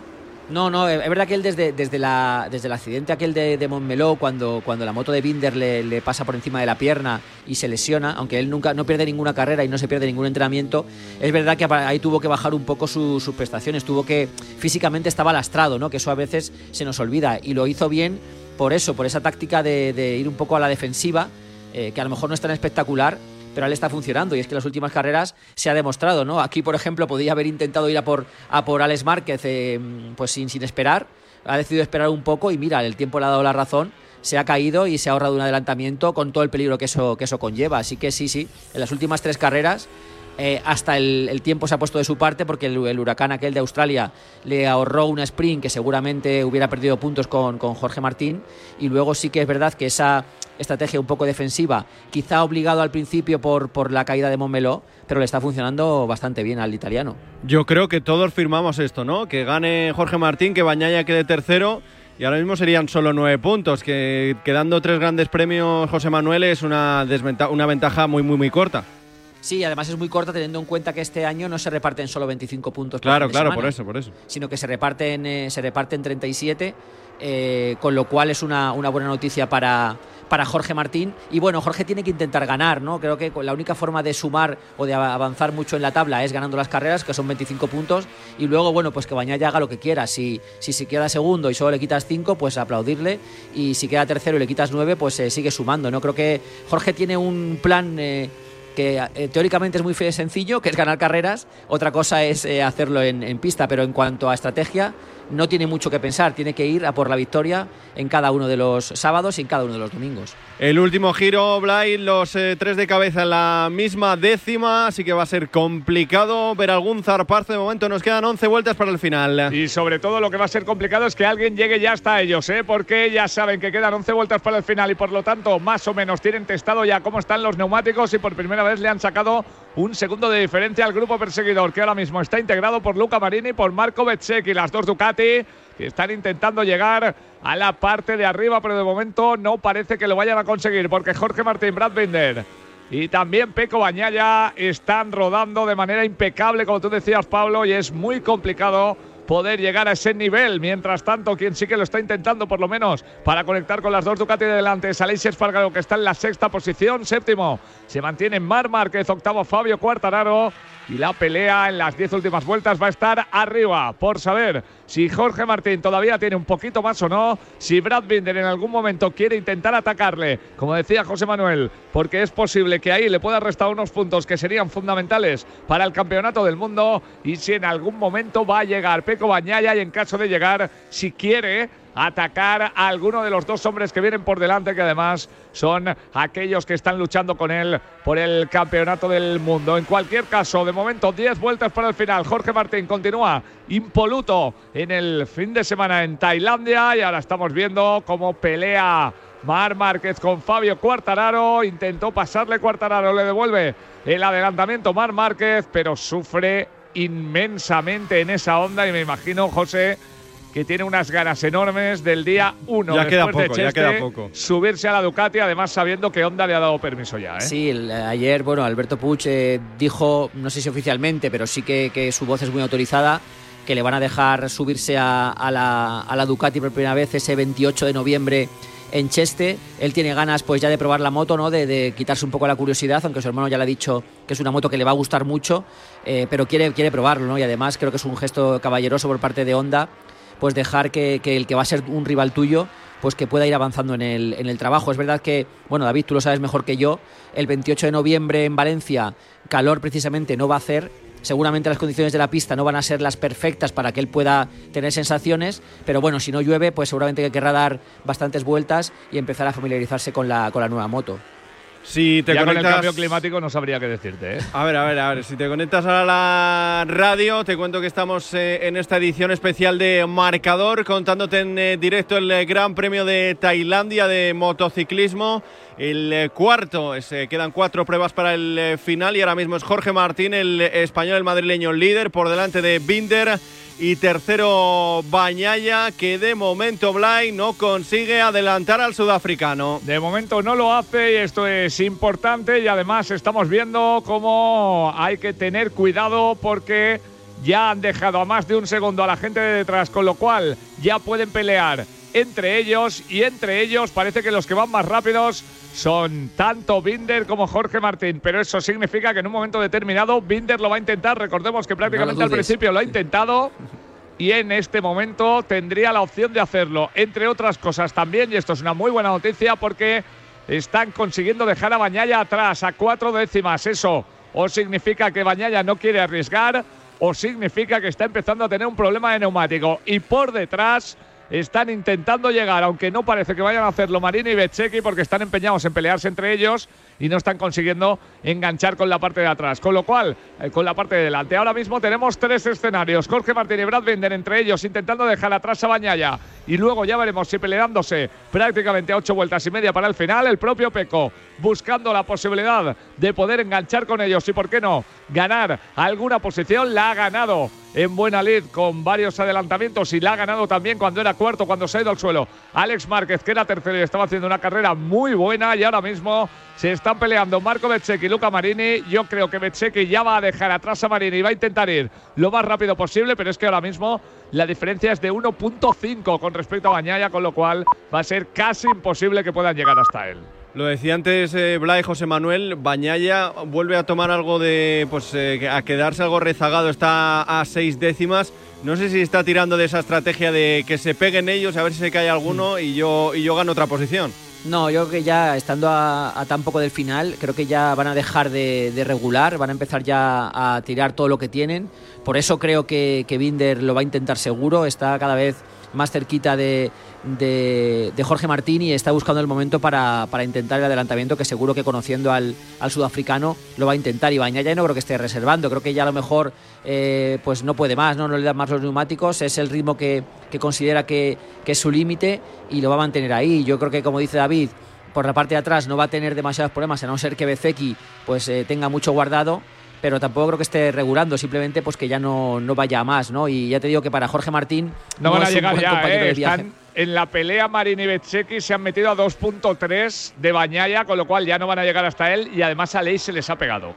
No, no, es verdad que él desde, desde, la, desde el accidente aquel de, de Montmeló, cuando, cuando la moto de Binder le, le, pasa por encima de la pierna y se lesiona, aunque él nunca no pierde ninguna carrera y no se pierde ningún entrenamiento, es verdad que ahí tuvo que bajar un poco su, sus prestaciones, tuvo que físicamente estaba lastrado, ¿no? que eso a veces se nos olvida y lo hizo bien por eso, por esa táctica de, de ir un poco a la defensiva, eh, que a lo mejor no es tan espectacular, pero él está funcionando y es que en las últimas carreras se ha demostrado, ¿no? Aquí, por ejemplo, podía haber intentado ir a por, a por Alex Márquez eh, pues sin, sin esperar, ha decidido esperar un poco y mira, el tiempo le ha dado la razón, se ha caído y se ha ahorrado un adelantamiento con todo el peligro que eso, que eso conlleva. Así que sí, sí, en las últimas tres carreras eh, hasta el, tiempo se ha puesto de su parte porque el, el, huracán aquel de Australia le ahorró una sprint que seguramente hubiera perdido puntos con, con, Jorge Martín y luego sí que es verdad que esa estrategia un poco defensiva, quizá obligado al principio por, por la caída de Montmeló, pero le está funcionando bastante bien al italiano. Yo creo que todos firmamos esto, ¿no? Que gane Jorge Martín, que Bañaya quede tercero y ahora mismo serían solo nueve puntos, que quedando tres grandes premios José Manuel es una, una ventaja muy, muy, muy corta. Sí, además es muy corta teniendo en cuenta que este año no se reparten solo 25 puntos. Claro, claro, por eso, por eso. Sino que se reparten, eh, se reparten 37, eh, con lo cual es una, una buena noticia para, para Jorge Martín. Y bueno, Jorge tiene que intentar ganar, ¿no? Creo que la única forma de sumar o de avanzar mucho en la tabla es ganando las carreras, que son 25 puntos. Y luego, bueno, pues que Bañaya haga lo que quiera. Si, si se queda segundo y solo le quitas 5, pues aplaudirle. Y si queda tercero y le quitas 9, pues eh, sigue sumando, ¿no? Creo que Jorge tiene un plan que eh, teóricamente es muy sencillo, que es ganar carreras, otra cosa es eh, hacerlo en, en, pista, pero en cuanto a estrategia, no tiene mucho que pensar, tiene que ir a por la victoria en cada uno de los sábados y en cada uno de los domingos. El último giro, Blay, los eh, tres de cabeza en la misma décima, así que va a ser complicado ver algún zarpazo. De momento nos quedan 11 vueltas para el final. Y sobre todo lo que va a ser complicado es que alguien llegue ya hasta ellos, ¿eh? porque ya saben que quedan 11 vueltas para el final y por lo tanto más o menos tienen testado ya cómo están los neumáticos y por primera vez le han sacado un segundo de diferencia al grupo perseguidor que ahora mismo está integrado por Luca Marini y por Marco y las dos Ducati que están intentando llegar a la parte de arriba, pero de momento no parece que lo vayan a conseguir porque Jorge Martín, Brad Binder y también Peco Bañaya están rodando de manera impecable, como tú decías, Pablo, y es muy complicado poder llegar a ese nivel. Mientras tanto, quien sí que lo está intentando, por lo menos, para conectar con las dos Ducati de delante, es Aleix Espargaro, que está en la sexta posición. Séptimo se mantiene Mar Márquez, octavo Fabio Cuartararo y la pelea en las 10 últimas vueltas va a estar arriba por saber si Jorge Martín todavía tiene un poquito más o no, si Brad Binder en algún momento quiere intentar atacarle, como decía José Manuel, porque es posible que ahí le pueda restar unos puntos que serían fundamentales para el campeonato del mundo y si en algún momento va a llegar Y en caso de llegar, si quiere atacar a alguno de los dos hombres que vienen por delante, que además son aquellos que están luchando con él por el campeonato del mundo. En cualquier caso, de momento 10 vueltas para el final. Jorge Martín continúa impoluto en el fin de semana en Tailandia y ahora estamos viendo cómo pelea Mar Márquez con Fabio Cuartararo. Intentó pasarle Cuartararo, le devuelve el adelantamiento Mar Márquez, pero sufre inmensamente en esa onda y me imagino, José, que tiene unas ganas enormes del día 1 ya queda poco, ya queda poco. subirse a la Ducati, además sabiendo que Honda le ha dado permiso ya. ¿eh? Sí, ayer, bueno, Alberto Puch eh, dijo, no sé si oficialmente, pero sí que, su voz es muy autorizada, que le van a dejar subirse a, la, a la Ducati por primera vez ese 28 de noviembre en Cheste. Él tiene ganas pues ya de probar la moto, ¿no? De, quitarse un poco la curiosidad, aunque su hermano ya le ha dicho que es una moto que le va a gustar mucho, eh, pero quiere, quiere probarlo, ¿no? Y además creo que es un gesto caballeroso por parte de Honda pues dejar que, el que va a ser un rival tuyo pues que pueda ir avanzando en el, en el trabajo. Es verdad que, bueno, David, tú lo sabes mejor que yo, el 28 de noviembre en Valencia, calor precisamente no va a hacer, seguramente las condiciones de la pista no van a ser las perfectas para que él pueda tener sensaciones, pero bueno, si no llueve, pues seguramente que querrá dar bastantes vueltas y empezar a familiarizarse con la, con la nueva moto. Si te conectas... con el cambio climático no sabría qué decirte. ¿eh? A ver, a ver, a ver. Si te conectas a la radio, te cuento que estamos eh, en esta edición especial de Marcador, contándote en eh, directo el Gran Premio de Tailandia de motociclismo. El cuarto, se quedan cuatro pruebas para el final y ahora mismo es Jorge Martín, el español, el madrileño líder, por delante de Binder y tercero Bañaya, que de momento Blay no consigue adelantar al sudafricano. De momento no lo hace y esto es importante y además estamos viendo cómo hay que tener cuidado porque ya han dejado a más de un segundo a la gente de detrás, con lo cual ya pueden pelear entre ellos y entre ellos parece que los que van más rápidos son tanto Binder como Jorge Martín, pero eso significa que en un momento determinado Binder lo va a intentar. Recordemos que prácticamente al principio lo ha intentado y en este momento tendría la opción de hacerlo. Entre otras cosas también, y esto es una muy buena noticia porque están consiguiendo dejar a Bañaya atrás a cuatro décimas. Eso o significa que Bañaya no quiere arriesgar o significa que está empezando a tener un problema de neumático. Y por detrás están intentando llegar, aunque no parece que vayan a hacerlo Marini y Bececchi porque están empeñados en pelearse entre ellos y no están consiguiendo enganchar con la parte de atrás. Con lo cual, eh, con la parte de delante. Ahora mismo tenemos tres escenarios. Jorge Martín y Brad Binder entre ellos intentando dejar atrás a Bañaya. Y luego ya veremos si peleándose prácticamente a ocho vueltas y media para el final. El propio Peco buscando la posibilidad de poder enganchar con ellos y, ¿por qué no?, ganar alguna posición, la ha ganado en buena lid con varios adelantamientos y la ha ganado también cuando era cuarto, cuando se ha ido al suelo. Alex Márquez, que era tercero y estaba haciendo una carrera muy buena y ahora mismo se están peleando Marco Bezzecchi y Luca Marini. Yo creo que Bezzecchi ya va a dejar atrás a Marini y va a intentar ir lo más rápido posible, pero es que ahora mismo la diferencia es de 1.5 con respecto a Bañaya, con lo cual va a ser casi imposible que puedan llegar hasta él. Lo decía antes eh, Blay José Manuel, Bañaya vuelve a tomar algo de, pues eh, a quedarse algo rezagado, está a seis décimas. No sé si está tirando de esa estrategia de que se peguen ellos, a ver si se cae alguno y yo, y yo gano otra posición. No, yo creo que ya estando a, tan poco del final, creo que ya van a dejar de, regular, van a empezar ya a tirar todo lo que tienen. Por eso creo que, que Binder lo va a intentar seguro, está cada vez más cerquita de, de, Jorge Martín y está buscando el momento para, intentar el adelantamiento que seguro que conociendo al, sudafricano lo va a intentar y ya no creo que esté reservando, creo que ya a lo mejor eh, pues no puede más, ¿no? no le da más los neumáticos, es el ritmo que, considera que, es su límite y lo va a mantener ahí. Yo creo que como dice David, por la parte de atrás no va a tener demasiados problemas, a no ser que Bezeki pues eh, tenga mucho guardado pero tampoco creo que esté regulando, simplemente pues que ya no, no vaya a más, ¿no? Y ya te digo que para Jorge Martín no, van a llegar ya, eh, están en la pelea Marini y se han metido a 2.3 de Bañaya, con lo cual ya no van a llegar hasta él y además a Ley se les ha pegado.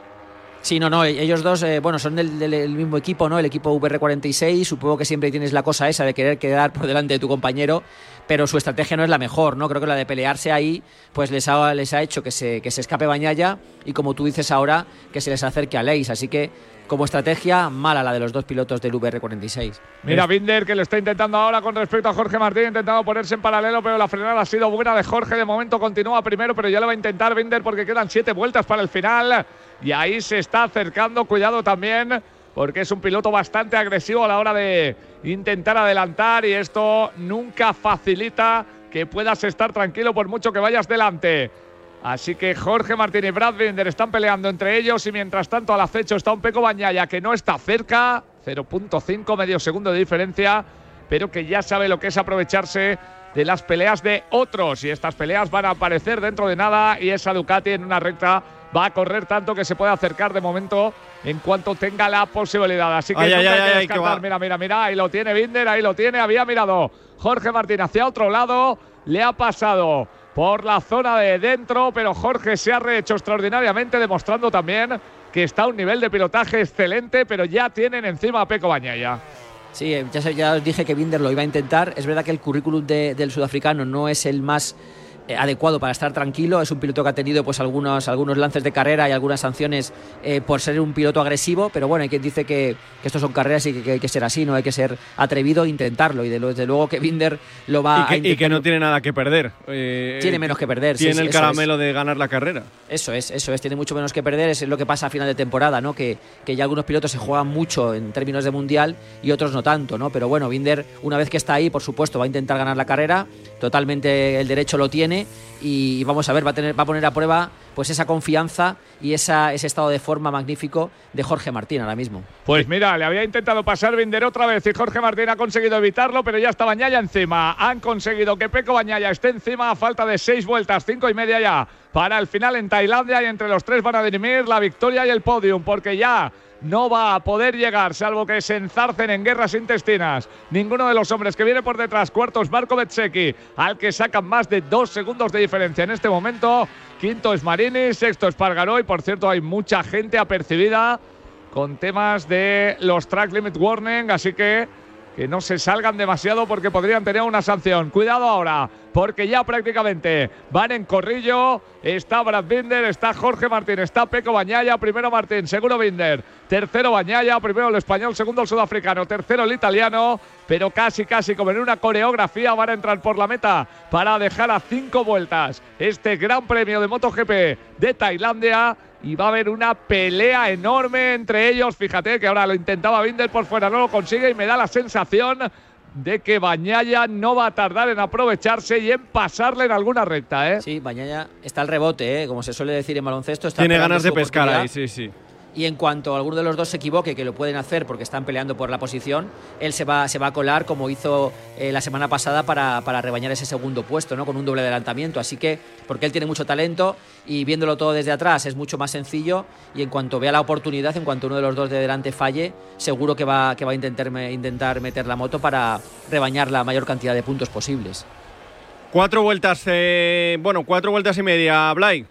Sí, no, no, ellos dos, eh, bueno, son del, mismo equipo, ¿no? El equipo VR46, supongo que siempre tienes la cosa esa de querer quedar por delante de tu compañero, pero su estrategia no es la mejor, ¿no? Creo que la de pelearse ahí, pues les ha, les ha hecho que se, que se escape Bañaya y como tú dices ahora, que se les acerque a Leis, así que como estrategia, mala la de los dos pilotos del VR46. Mira, Binder que lo está intentando ahora con respecto a Jorge Martín, intentando ponerse en paralelo, pero la frenada ha sido buena de Jorge. De momento continúa primero, pero ya lo va a intentar Binder porque quedan siete vueltas para el final. Y ahí se está acercando, cuidado también, porque es un piloto bastante agresivo a la hora de intentar adelantar y esto nunca facilita que puedas estar tranquilo por mucho que vayas delante. Así que Jorge Martín y Brad Binder están peleando entre ellos y mientras tanto al acecho está un Peco Bañaya que no está cerca, 0.5 medio segundo de diferencia, pero que ya sabe lo que es aprovecharse de las peleas de otros y estas peleas van a aparecer dentro de nada y esa Ducati en una recta va a correr tanto que se puede acercar de momento en cuanto tenga la posibilidad. Así que ay, ay, hay que Mira, mira, mira, ahí lo tiene Binder, ahí lo tiene, había mirado Jorge Martín hacia otro lado, le ha pasado por la zona de dentro, pero Jorge se ha rehecho extraordinariamente, demostrando también que está a un nivel de pilotaje excelente, pero ya tienen encima a Peco Bañaya. Sí, ya, ya os dije que Binder lo iba a intentar. Es verdad que el currículum del sudafricano no es el más eh, adecuado para estar tranquilo. Es un piloto que ha tenido pues algunos, algunos lances de carrera y algunas sanciones eh, por ser un piloto agresivo, pero bueno, hay quien dice que, que estos son carreras y que, hay que ser así, no hay que ser atrevido e intentarlo. Y desde luego que Binder lo va y que, a Y que no tiene nada que perder. Eh, tiene menos que perder. Tiene el caramelo de ganar la carrera. Eso es, eso es, tiene mucho menos que perder. Es lo que pasa a final de temporada, ¿no? Que, que ya algunos pilotos se juegan mucho en términos de mundial y otros no tanto, ¿no? Pero bueno, Binder, una vez que está ahí, por supuesto, va a intentar ganar la carrera, totalmente el derecho lo tiene y vamos a ver, va a, tener, va a poner a prueba pues esa confianza y esa, ese estado de forma magnífico de Jorge Martín ahora mismo. Pues mira, le había intentado pasar Binder otra vez y Jorge Martín ha conseguido evitarlo, pero ya está Bañaya encima. Han conseguido que Peco Bañaya esté encima a falta de seis vueltas, cinco y media ya para el final en Tailandia y entre los tres van a dirimir la victoria y el podium, porque ya no va a poder llegar, salvo que se enzarcen en guerras intestinas. Ninguno de los hombres que viene por detrás, cuarto es Marco Bezzecchi, al que sacan más de dos segundos de diferencia en este momento. Quinto es Marini, sexto es Pargaró y por cierto hay mucha gente apercibida con temas de los track limit warning, así que que no se salgan demasiado porque podrían tener una sanción. Cuidado ahora, porque ya prácticamente van en corrillo. Está Brad Binder, está Jorge Martín, está Peco Bañaya, primero Martín, segundo Binder, tercero Bañaya, primero el español, segundo el sudafricano, tercero el italiano, pero casi, casi como en una coreografía van a entrar por la meta para dejar a cinco vueltas este gran premio de MotoGP de Tailandia y va a haber una pelea enorme entre ellos. Fíjate que ahora lo intentaba Binder por fuera, no lo consigue y me da la sensación de que Bañaya no va a tardar en aprovecharse y en pasarle en alguna recta. ¿eh? Sí, Bañaya está al rebote, ¿eh? como se suele decir en baloncesto. Tiene ganas de pescar ahí, sí, sí. Y en cuanto alguno de los dos se equivoque, que lo pueden hacer porque están peleando por la posición, él se va, se va a colar como hizo eh, la semana pasada para, para, rebañar ese segundo puesto, ¿no? con un doble adelantamiento. Así que, porque él tiene mucho talento y viéndolo todo desde atrás es mucho más sencillo y en cuanto vea la oportunidad, en cuanto uno de los dos de delante falle, seguro que va, que va a intentar, intentar meter la moto para rebañar la mayor cantidad de puntos posibles. Cuatro vueltas, eh, bueno, cuatro vueltas y media, Blay.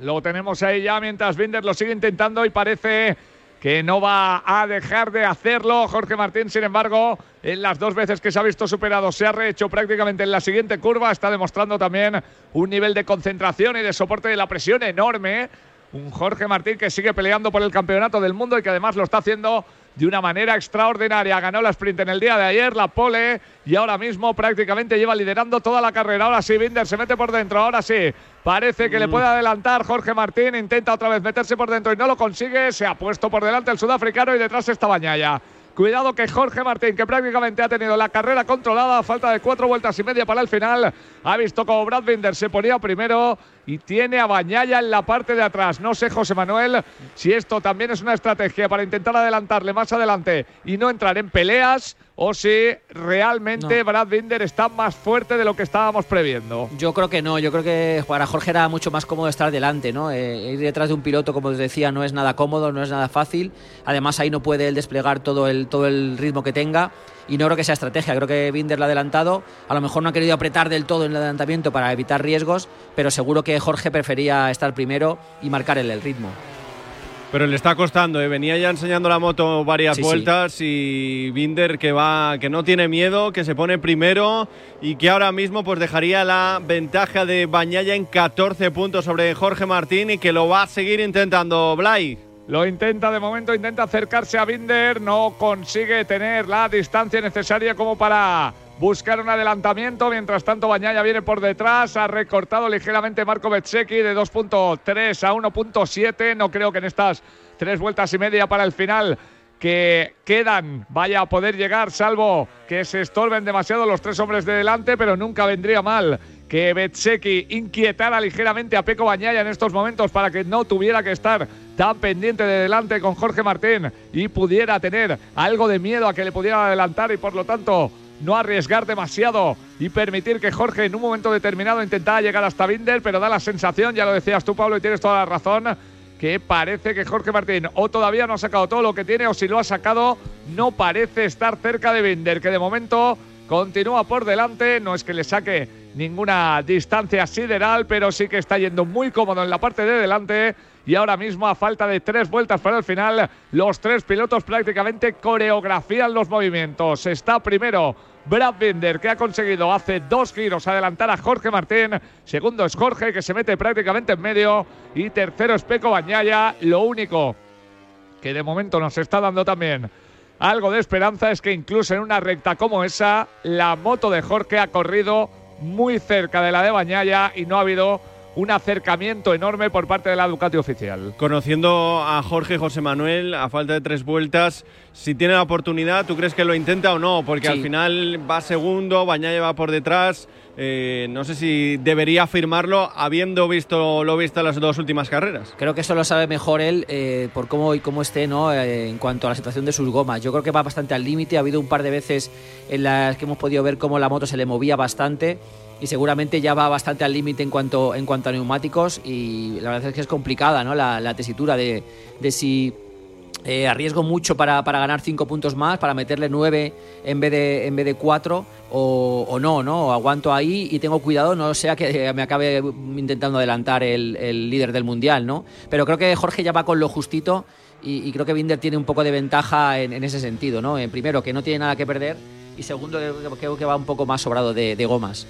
Lo tenemos ahí ya mientras Binder lo sigue intentando y parece que no va a dejar de hacerlo. Jorge Martín, sin embargo, en las dos veces que se ha visto superado, se ha rehecho prácticamente en la siguiente curva. Está demostrando también un nivel de concentración y de soporte de la presión enorme. Un Jorge Martín que sigue peleando por el campeonato del mundo y que además lo está haciendo de una manera extraordinaria. Ganó la sprint en el día de ayer, la pole, y ahora mismo prácticamente lleva liderando toda la carrera. Ahora sí, Binder se mete por dentro, ahora sí. Parece que le mm. puede adelantar Jorge Martín, intenta otra vez meterse por dentro y no lo consigue. Se ha puesto por delante el sudafricano y detrás está Bañaya. Cuidado que Jorge Martín, que prácticamente ha tenido la carrera controlada, falta de cuatro vueltas y media para el final, ha visto como Brad Binder se ponía primero y tiene a Bañaya en la parte de atrás. No sé, José Manuel, si esto también es una estrategia para intentar adelantarle más adelante y no entrar en peleas o si realmente Brad Binder está más fuerte de lo que estábamos previendo. Yo creo que no, yo creo que para Jorge era mucho más cómodo estar delante, ¿no? Eh, ir detrás de un piloto, como os decía, no es nada cómodo, no es nada fácil. Además, ahí no puede él desplegar todo el, todo el ritmo que tenga y no creo que sea estrategia. Creo que Binder lo ha adelantado. A lo mejor no ha querido apretar del todo en el adelantamiento para evitar riesgos, pero seguro que Jorge prefería estar primero y marcar el ritmo. Pero le está costando, ¿eh? venía ya enseñando la moto varias vueltas y Binder que va, que no tiene miedo, que se pone primero y que ahora mismo pues dejaría la ventaja de Bañaya en 14 puntos sobre Jorge Martín y que lo va a seguir intentando Blay. Lo intenta de momento, intenta acercarse a Binder, no consigue tener la distancia necesaria como para buscar un adelantamiento. Mientras tanto, Bañaya viene por detrás. Ha recortado ligeramente Marco Betseki de 2.3 a 1.7. No creo que en estas tres vueltas y media para el final que quedan vaya a poder llegar, salvo que se estorben demasiado los tres hombres de delante, pero nunca vendría mal que Betseki inquietara ligeramente a Peco Bañaya en estos momentos para que no tuviera que estar tan pendiente de delante con Jorge Martín y pudiera tener algo de miedo a que le pudiera adelantar y por lo tanto no arriesgar demasiado y permitir que Jorge en un momento determinado intentara llegar hasta Binder, pero da la sensación, ya lo decías tú Pablo y tienes toda la razón, que parece que Jorge Martín o todavía no ha sacado todo lo que tiene o si lo ha sacado no parece estar cerca de Binder, que de momento continúa por delante, no es que le saque ninguna distancia sideral, pero sí que está yendo muy cómodo en la parte de delante y ahora mismo a falta de tres vueltas para el final, los tres pilotos prácticamente coreografían los movimientos. Está primero Brad Binder, que ha conseguido hace dos giros adelantar a Jorge Martín. Segundo es Jorge, que se mete prácticamente en medio. Y tercero es Peco Bañaya. Lo único que de momento nos está dando también algo de esperanza es que incluso en una recta como esa, la moto de Jorge ha corrido muy cerca de la de Bañaya y no ha habido un acercamiento enorme por parte de la Ducati oficial. Conociendo a Jorge José Manuel, a falta de tres vueltas, si tiene la oportunidad, ¿tú crees que lo intenta o no? Porque al final va segundo, Bañaya va por detrás. Eh, no sé si debería firmarlo habiendo visto lo visto en las dos últimas carreras. Creo que eso lo sabe mejor él eh, por cómo y cómo esté ¿no? Eh, en cuanto a la situación de sus gomas. Yo creo que va bastante al límite. Ha habido un par de veces en las que hemos podido ver cómo la moto se le movía bastante y seguramente ya va bastante al límite en cuanto, en cuanto a neumáticos y la verdad es que es complicada ¿no? la, tesitura de, si eh, arriesgo mucho para, ganar 5 puntos más, para meterle 9 en vez de, en vez de 4 o, no, ¿no? Aguanto ahí y tengo cuidado, no sea que me acabe intentando adelantar el, líder del mundial, ¿no? Pero creo que Jorge ya va con lo justito y, creo que Binder tiene un poco de ventaja en, ese sentido, ¿no? En primero, que no tiene nada que perder y segundo, creo que va un poco más sobrado de gomas.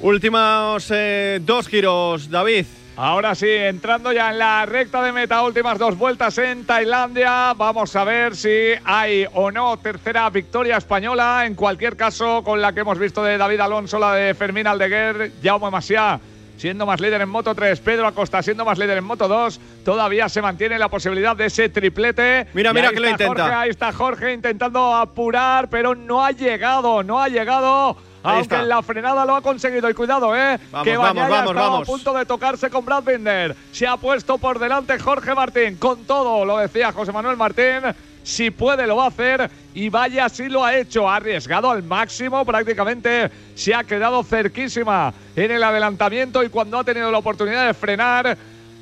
Últimos eh, dos giros, David. Ahora sí, entrando ya en la recta de meta, últimas dos vueltas en Tailandia. Vamos a ver si hay o no tercera victoria española. En cualquier caso, con la que hemos visto de David Alonso, la de Fermín Aldeguer, Jaume Masia siendo más líder en Moto 3, Pedro Acosta siendo más líder en Moto 2, todavía se mantiene la posibilidad de ese triplete. Mira, mira que lo intenta. ahí está Jorge intentando apurar, pero no ha llegado, no ha llegado aunque en la frenada lo ha conseguido. Y cuidado, ¿eh? que vamos, vamos, vamos. a punto de tocarse con Brad Binder. Se ha puesto por delante Jorge Martín. Con todo, lo decía José Manuel Martín. Si puede, lo va a hacer. Y vaya, si lo ha hecho. Ha arriesgado al máximo. Prácticamente se ha quedado cerquísima en el adelantamiento. Y cuando ha tenido la oportunidad de frenar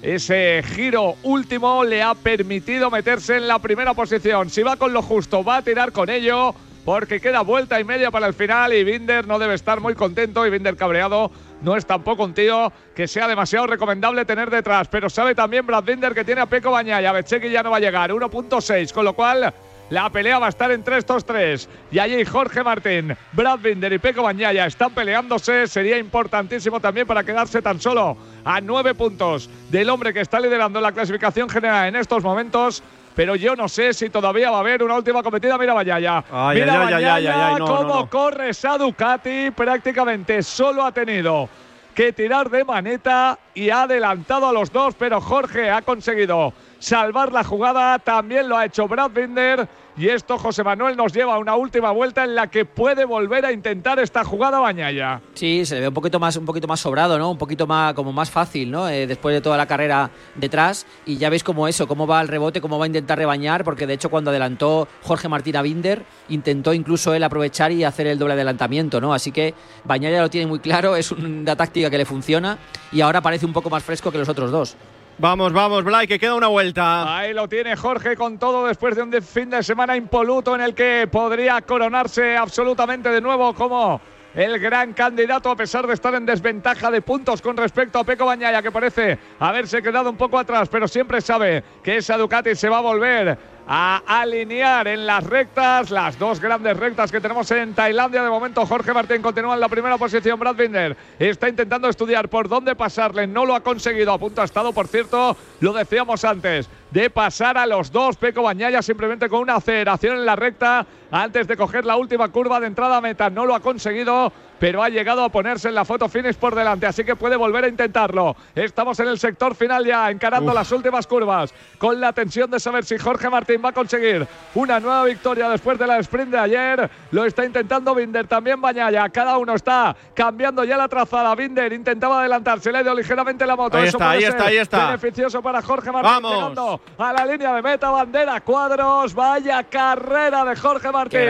ese giro último le ha permitido meterse en la primera posición. Si va con lo justo, va a tirar con ello porque queda vuelta y media para el final y Binder no debe estar muy contento y Binder cabreado no es tampoco un tío que sea demasiado recomendable tener detrás, pero sabe también Brad Binder que tiene a Peco Bañaya, Becheki ya no va a llegar, 1.6, con lo cual la pelea va a estar entre estos tres. Y allí Jorge Martín, Brad Binder y Peco Bañaya están peleándose. Sería importantísimo también para quedarse tan solo a nueve puntos del hombre que está liderando la clasificación general en estos momentos. Pero yo no sé si todavía va a haber una última competida. Mira Bañaya. Mira Bañaya cómo corre esa Ducati. Prácticamente solo ha tenido que tirar de maneta y ha adelantado a los dos, pero Jorge ha conseguido salvar la jugada. También lo ha hecho Brad Binder. Y esto, José Manuel, nos lleva a una última vuelta en la que puede volver a intentar esta jugada Bañaya. Sí, se le ve un poquito más, un poquito más sobrado, ¿no? Un poquito más, como más fácil, ¿no? Eh, después de toda la carrera detrás. Y ya veis cómo eso, cómo va el rebote, cómo va a intentar rebañar, porque de hecho cuando adelantó Jorge Martín a Binder, intentó incluso él aprovechar y hacer el doble adelantamiento, ¿no? Así que Bañaya lo tiene muy claro, es una táctica que le funciona y ahora parece un poco más fresco que los otros dos. Vamos, vamos, Blay, que queda una vuelta. Ahí lo tiene Jorge con todo después de un fin de semana impoluto en el que podría coronarse absolutamente de nuevo como el gran candidato a pesar de estar en desventaja de puntos con respecto a Peco Bañaya que parece haberse quedado un poco atrás pero siempre sabe que esa Ducati se va a volver a alinear en las rectas, las dos grandes rectas que tenemos en Tailandia. De momento Jorge Martín continúa en la primera posición. Brad Binder está intentando estudiar por dónde pasarle, no lo ha conseguido. A punto ha estado, por cierto, lo decíamos antes, de pasar a los dos. Peco Bañaya simplemente con una aceleración en la recta antes de coger la última curva de entrada a meta. No lo ha conseguido pero ha llegado a ponerse en la foto finish por delante, así que puede volver a intentarlo. Estamos en el sector final ya, encarando las últimas curvas, con la tensión de saber si Jorge Martín va a conseguir una nueva victoria después de la sprint de ayer. Lo está intentando Binder, también Bañaya. Cada uno está cambiando ya la trazada. Binder intentaba adelantarse, le ha ido ligeramente la moto. Ahí está, ahí está, ahí está. Beneficioso para Jorge Martín. Vamos. a la línea de meta, bandera, cuadros. Vaya carrera de Jorge Martín.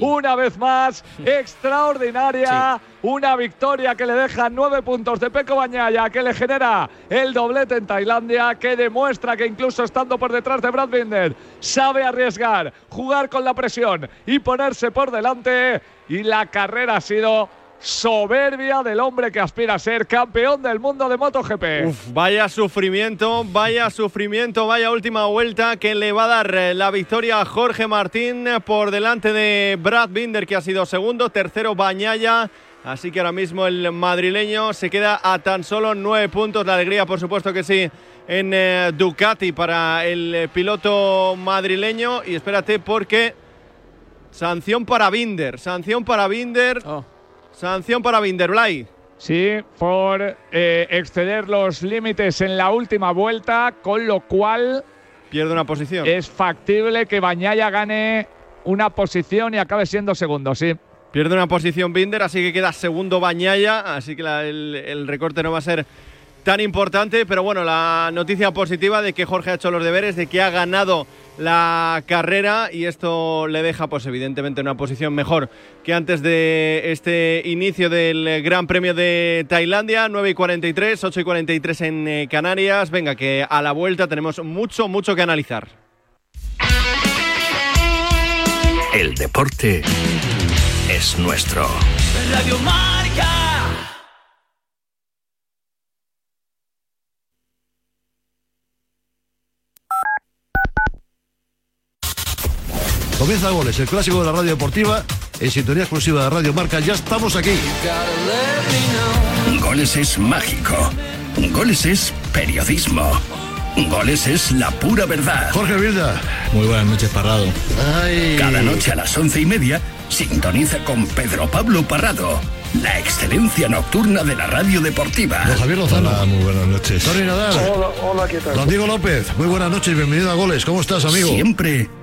una vez más, extraordinaria. Una victoria que le deja nueve puntos de Peco Bañaya, que le genera el doblete en Tailandia, que demuestra que incluso estando por detrás de Brad Binder, sabe arriesgar, jugar con la presión y ponerse por delante. Y la carrera ha sido soberbia del hombre que aspira a ser campeón del mundo de MotoGP. vaya sufrimiento, vaya sufrimiento, vaya última vuelta que le va a dar eh, la victoria a Jorge Martín por delante de Brad Binder que ha sido segundo, tercero Bañaya. Así que ahora mismo el madrileño se queda a tan solo nueve puntos. La alegría, por supuesto que sí, en eh, Ducati para el piloto madrileño. Y espérate porque sanción para Binder, sanción para Binder. Oh. Sanción para Binderblay. Sí, por eh, exceder los límites en la última vuelta, con lo cual. Pierde una posición. Es factible que Bañaya gane una posición y acabe siendo segundo, sí. Pierde una posición Binder, así que queda segundo Bañaya, así que el recorte no va a ser tan importante, pero bueno, la noticia positiva de que Jorge ha hecho los deberes, de que ha ganado la carrera y esto le deja pues evidentemente en una posición mejor que antes de este inicio del Gran Premio de Tailandia, 9 y 43, 8 y 43 en eh, Canarias. Venga, que a la vuelta tenemos mucho, mucho que analizar. El deporte es nuestro. Radio Comienza Goles, el clásico de la radio deportiva, en sintonía exclusiva de Radio Marca. Ya estamos aquí. Goles es mágico. Goles es periodismo. Goles es la pura verdad. Jorge Vilda. Muy buenas noches, Parrado. Cada noche a las once y media, sintoniza con Pedro Pablo Parrado la excelencia nocturna de la radio deportiva. Don Javier Lozano. Hola, muy buenas noches. Tony Nadal. Hola, hola, ¿qué tal? Don Diego López, muy buenas noches y bienvenido a Goles. ¿Cómo estás, amigo? Siempre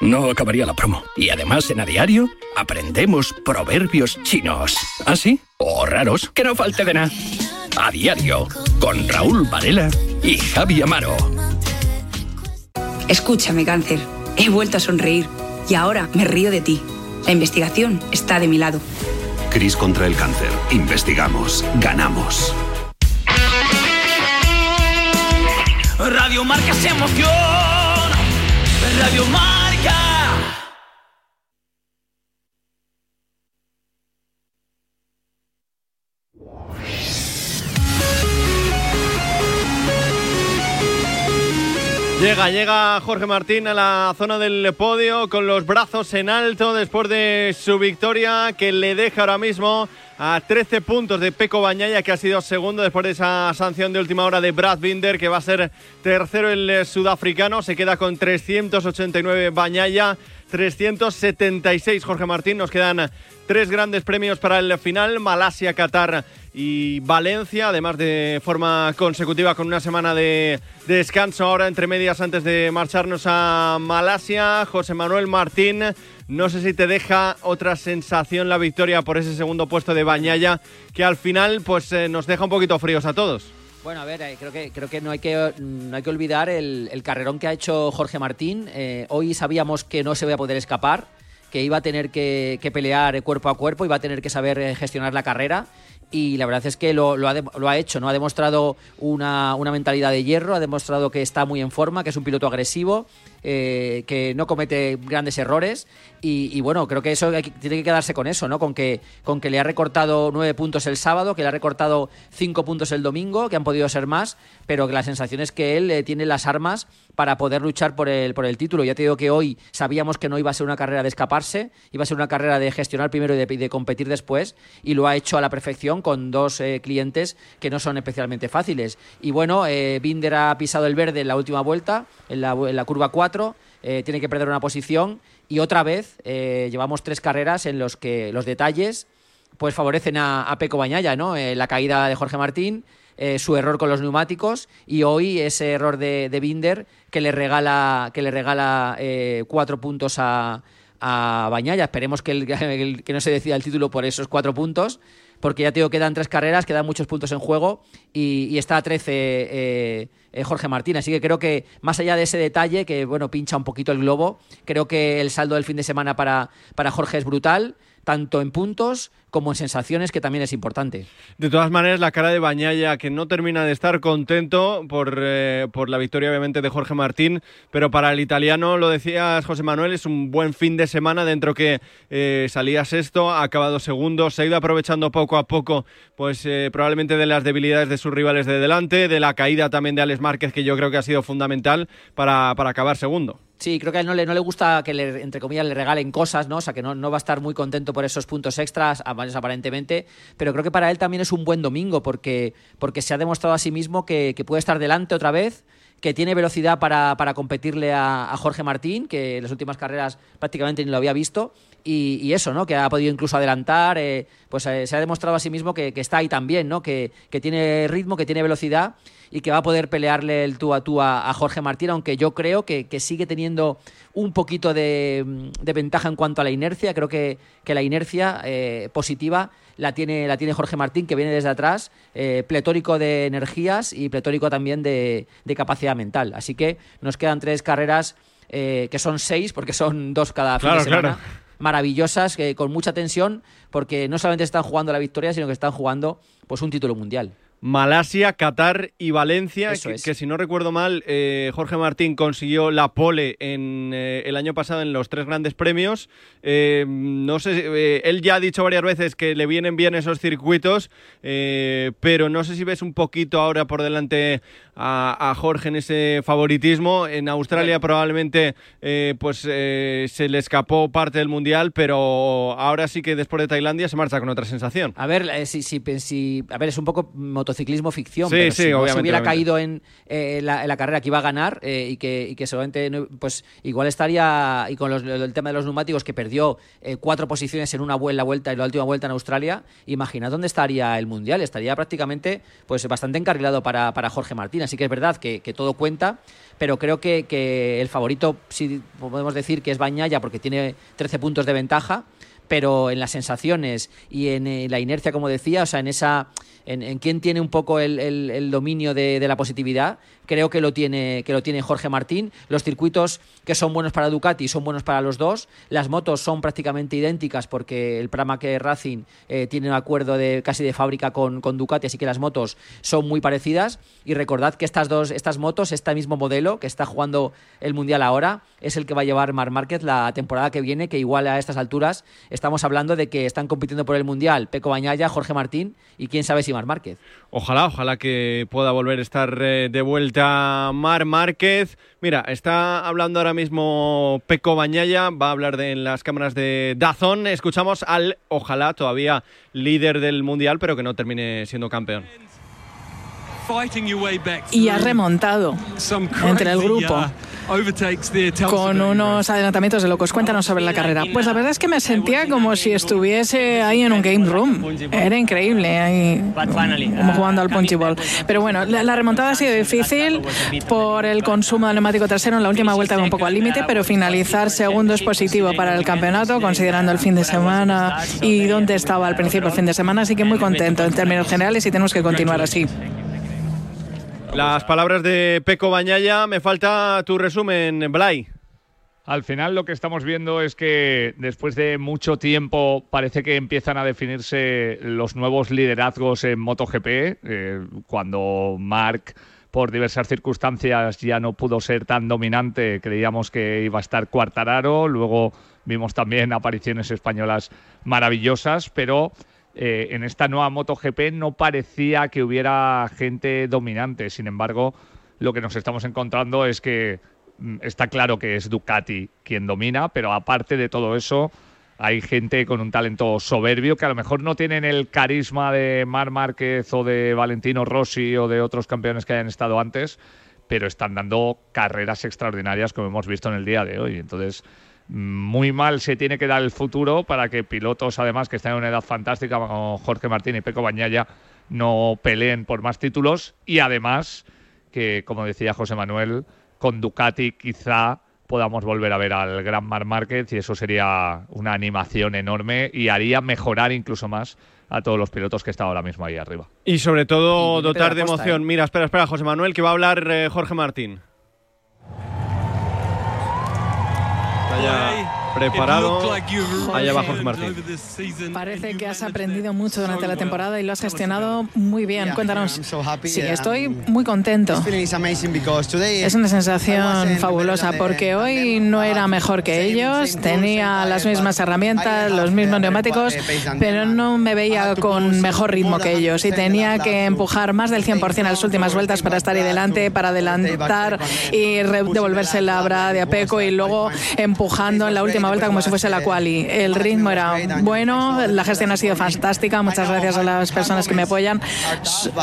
No acabaría la promo. Y además en A Diario aprendemos proverbios chinos. ¿Ah, sí? O raros, que no falte de nada. A Diario, con Raúl Varela y Javi Amaro. Escúchame, cáncer. He vuelto a sonreír y ahora me río de ti. La investigación está de mi lado. Cris contra el cáncer. Investigamos. Ganamos. Radio Marca se emoción. Radio Marca. Llega, llega Jorge Martín a la zona del podio con los brazos en alto después de su victoria que le deja ahora mismo a 13 puntos de Peco Bañaya que ha sido segundo después de esa sanción de última hora de Brad Binder que va a ser tercero el sudafricano. Se queda con 389 Bañaya. 376 Jorge Martín. Nos quedan tres grandes premios para el final. Malasia, Qatar y Valencia, además de forma consecutiva con una semana de, descanso ahora entre medias antes de marcharnos a Malasia. José Manuel Martín, no sé si te deja otra sensación la victoria por ese segundo puesto de Bañaya, que al final pues eh, nos deja un poquito fríos a todos. Bueno, a ver, eh, creo que, creo que no hay que, no hay que olvidar el, el carrerón que ha hecho Jorge Martín. Eh, hoy sabíamos que no se iba a poder escapar, que iba a tener que, que pelear cuerpo a cuerpo, iba a tener que saber eh, gestionar la carrera y la verdad es que lo, ha, lo ha hecho, ¿no? Ha demostrado una, una mentalidad de hierro, ha demostrado que está muy en forma, que es un piloto agresivo, eh, que no comete grandes errores y, bueno, creo que eso hay tiene que quedarse con eso, ¿no? Con que, con que le ha recortado nueve puntos el sábado, que le ha recortado cinco puntos el domingo, que han podido ser más, pero que la sensación es que él eh, tiene las armas para poder luchar por el, por el título. Ya te digo que hoy sabíamos que no iba a ser una carrera de escaparse, iba a ser una carrera de gestionar primero y de, y de competir después, y lo ha hecho a la perfección con dos eh, clientes que no son especialmente fáciles. Y bueno, eh, Binder ha pisado el verde en la última vuelta, en la, en la curva 4, eh, tiene que perder una posición, y otra vez eh, llevamos tres carreras en los que los detalles pues favorecen a, a Peco Bañaya, ¿no? Eh, la caída de Jorge Martín, su error con los neumáticos y hoy ese error de, de Binder que le regala, que le regala cuatro puntos a, a Bañaya. Esperemos que, [laughs] el- que no se decida el título por esos cuatro puntos, porque ya te digo, quedan tres carreras, quedan muchos puntos en juego y, está a 13 eh, eh, Jorge Martín. Así que creo que más allá de ese detalle, que bueno, pincha un poquito el globo, creo que el saldo del fin de semana para, para Jorge es brutal, tanto en puntos como en sensaciones, que también es importante. De todas maneras, la cara de Bañaya, que no termina de estar contento por, eh, por la victoria, obviamente, de Jorge Martín, pero para el italiano, lo decías, José Manuel, es un buen fin de semana dentro que eh, salía sexto, ha acabado segundo, se ha ido aprovechando poco a poco, pues eh, probablemente de las debilidades de sus rivales de delante, de la caída también de Alex Márquez, que yo creo que ha sido fundamental para, para acabar segundo. Sí, creo que a él no le, no le gusta que, le, entre comillas, le regalen cosas, ¿no? O sea, que no, no va a estar muy contento por esos puntos extras, a- aparentemente, pero creo que para él también es un buen domingo porque, porque se ha demostrado a sí mismo que, que puede estar delante otra vez, que tiene velocidad para, para competirle a, a Jorge Martín, que en las últimas carreras prácticamente ni lo había visto, y, y eso, ¿no? Que ha podido incluso adelantar, eh, pues eh, se ha demostrado a sí mismo que, que está ahí también, ¿no? Que, que tiene ritmo, que tiene velocidad y que va a poder pelearle el tú a tú a, a Jorge Martín, aunque yo creo que, que sigue teniendo un poquito de, mm, de ventaja en cuanto a la inercia. Creo que, la inercia eh, positiva la tiene, la tiene Jorge Martín, que viene desde atrás, eh, pletórico de energías y pletórico también de, de capacidad mental. Así que nos quedan tres carreras eh, que son seis, porque son dos cada fin Claro, de semana. claro. Maravillosas, que con mucha tensión, porque no solamente están jugando la victoria, sino que están jugando pues un título mundial. Malasia, Qatar y Valencia, que, si no recuerdo mal, eh, Jorge Martín consiguió la pole en eh, el año pasado en los tres grandes premios. Eh, no sé, él ya ha dicho varias veces que le vienen bien esos circuitos, pero no sé si ves un poquito ahora por delante a, a Jorge en ese favoritismo. En Australia probablemente pues se le escapó parte del mundial, pero ahora sí que después de Tailandia se marcha con otra sensación. A ver, si, si, si- a ver, es un poco motociclismo ficción, Sí, pero sí, si no se obviamente, hubiera caído en, eh, la, en la carrera que iba a ganar eh, y, que, y que seguramente, pues igual estaría, y con los- el tema de los neumáticos que perdió eh, cuatro posiciones en una vuelta, vuelta y la última vuelta en Australia, imaginad dónde estaría el Mundial, estaría prácticamente pues bastante encarrilado para, para Jorge Martín, así que es verdad que, que todo cuenta, pero creo que, que el favorito, sí podemos decir que es Bañaya porque tiene 13 puntos de ventaja, pero en las sensaciones y en la inercia, como decía, o sea, en esa en, quién tiene un poco el, el- el dominio de, de la positividad, creo que lo tiene que lo tiene Jorge Martín. Los circuitos que son buenos para Ducati son buenos para los dos. Las motos son prácticamente idénticas porque el Pramac Racing eh, tiene un acuerdo de casi de fábrica con, con Ducati, así que las motos son muy parecidas. Y recordad que estas dos estas motos, este mismo modelo que está jugando el mundial ahora, es el que va a llevar Mar Márquez la temporada que viene, que igual a estas alturas estamos hablando de que están compitiendo por el mundial Peco Bañaya, Jorge Martín y quién sabe si Mar Márquez. Ojalá, ojalá que pueda volver a estar eh, de vuelta Mar Márquez. Mira, está hablando ahora mismo Peco Bañaya, va a hablar de, en las cámaras de Dazón. Escuchamos al, ojalá, todavía líder del Mundial, pero que no termine siendo campeón. y ha remontado entre el grupo con unos adelantamientos de locos. Cuéntanos sobre la carrera. Pues la verdad es que me sentía como si estuviese ahí en un game room. Era increíble, ahí como jugando al punchy ball. Pero bueno, la, la remontada ha sido difícil por el consumo del neumático trasero en la última vuelta un poco al límite, pero finalizar segundo es positivo para el campeonato, considerando el fin de semana y dónde estaba al principio el fin de semana. Así que muy contento en términos generales y tenemos que continuar así. Las palabras de Peco Bañaya, me falta tu resumen, Blay. Al final lo que estamos viendo es que después de mucho tiempo parece que empiezan a definirse los nuevos liderazgos en MotoGP, eh, cuando Marc por diversas circunstancias ya no pudo ser tan dominante, creíamos que iba a estar Cuartararo, luego vimos también apariciones españolas maravillosas, pero eh, en esta nueva MotoGP no parecía que hubiera gente dominante. Sin embargo, lo que nos estamos encontrando es que mm, está claro que es Ducati quien domina, pero aparte de todo eso, hay gente con un talento soberbio que a lo mejor no tienen el carisma de Mar Márquez o de Valentino Rossi o de otros campeones que hayan estado antes, pero están dando carreras extraordinarias como hemos visto en el día de hoy. Entonces, muy mal se tiene que dar el futuro para que pilotos, además, que están en una edad fantástica como Jorge Martín y Peco Bañaya, no peleen por más títulos y además que, como decía José Manuel, con Ducati quizá podamos volver a ver al Gran Mar Márquez y eso sería una animación enorme y haría mejorar incluso más a todos los pilotos que están ahora mismo ahí arriba. Y sobre todo Y dotar de Costa, emoción. ¿eh? Mira, espera, espera, José Manuel, que va a hablar eh, Jorge Martín. Vaya preparado. Allá va Jorge Martín. Parece que has aprendido mucho durante la temporada y lo has gestionado muy bien. Cuéntanos. Sí, estoy muy contento. Es una sensación fabulosa porque hoy no era mejor que ellos, tenía las mismas herramientas, los mismos neumáticos, pero no me veía con mejor ritmo que ellos y tenía que empujar más del 100% en las últimas vueltas para estar ahí delante, para adelantar y devolverse la brada a Peco y luego empujando en la última vuelta como si fuese la quali. El ritmo era bueno, la gestión ha sido fantástica, muchas gracias a las personas que me apoyan.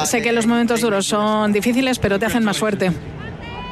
Sé que los momentos duros son difíciles, pero te hacen más fuerte.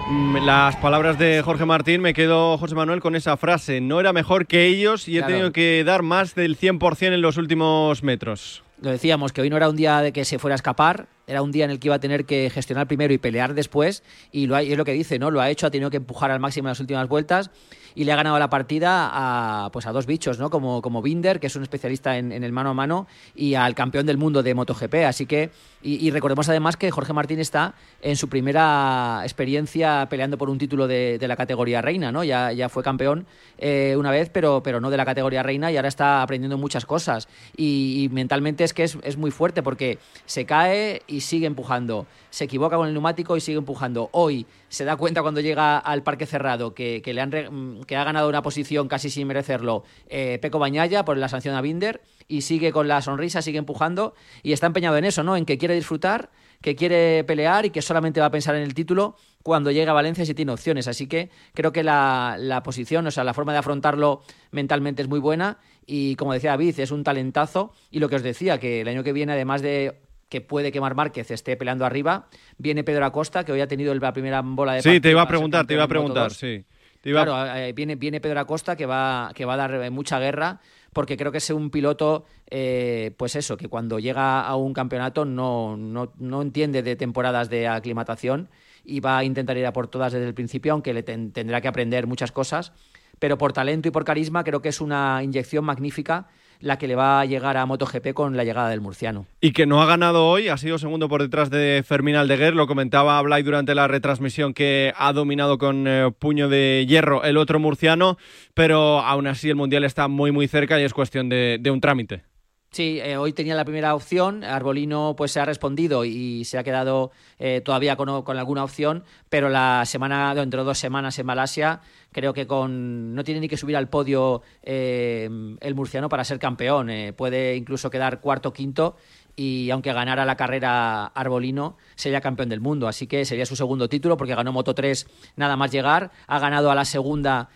Mm, Las palabras de Jorge Martín, me quedo, José Manuel, con esa frase. No era mejor que ellos y he Claro. tenido que dar más del 100% en los últimos metros. Lo decíamos, que hoy no era un día de que se fuera a escapar, era un día en el que iba a tener que gestionar primero y pelear después, y lo ha- y es lo que dice, ¿no? Lo ha hecho, ha tenido que empujar al máximo en las últimas vueltas, y le ha ganado la partida a, pues a dos bichos, ¿no? Como, como Binder, que es un especialista en, en el mano a mano, y al campeón del mundo de MotoGP. Así que, y, y recordemos además que Jorge Martín está en su primera experiencia peleando por un título de, de la categoría reina, ¿no? Ya, ya fue campeón eh, una vez, pero, pero no de la categoría reina, y ahora está aprendiendo muchas cosas. Y, y mentalmente es que es, es muy fuerte porque se cae y sigue empujando. Se equivoca con el neumático y sigue empujando. Hoy se da cuenta cuando llega al parque cerrado que, le han mm, que ha ganado una posición casi sin merecerlo eh, Peco Bañaya por la sanción a Binder y sigue con la sonrisa, sigue empujando y está empeñado en eso, ¿no? En que quiere disfrutar, que quiere pelear y que solamente va a pensar en el título cuando llega a Valencia si tiene opciones. Así que creo que la, la posición, o sea, la forma de afrontarlo mentalmente es muy buena y como decía David, es un talentazo y lo que os decía, que el año que viene, además de que puede que Mar Márquez esté peleando arriba, viene Pedro Acosta, que hoy ha tenido la primera bola de Sí, te iba a preguntar, te iba a preguntar, sí. Claro, eh, viene, viene Pedro Acosta que va, que va a dar mucha guerra porque creo que es un piloto, eh, pues eso, que cuando llega a un campeonato no, no, no, entiende de temporadas de aclimatación y va a intentar ir a por todas desde el principio, aunque le tendrá que aprender muchas cosas pero por talento y por carisma creo que es una inyección magnífica la que le va a llegar a MotoGP con la llegada del murciano. Y que no ha ganado hoy, ha sido segundo por detrás de Fermín Aldeguer, lo comentaba Blay durante la retransmisión que ha dominado con eh, puño de hierro el otro murciano, pero aún así el Mundial está muy muy cerca y es cuestión de un trámite. Sí, eh, hoy tenía la primera opción, Arbolino pues se ha respondido y se ha quedado eh, todavía con, alguna opción, pero la semana, dentro de dos semanas en Malasia, creo que con no tiene ni que subir al podio eh, el murciano para ser campeón, puede incluso quedar cuarto quinto y aunque ganara la carrera Arbolino, sería campeón del mundo. Así que sería su segundo título porque ganó Moto 3 nada más llegar, ha ganado a la segunda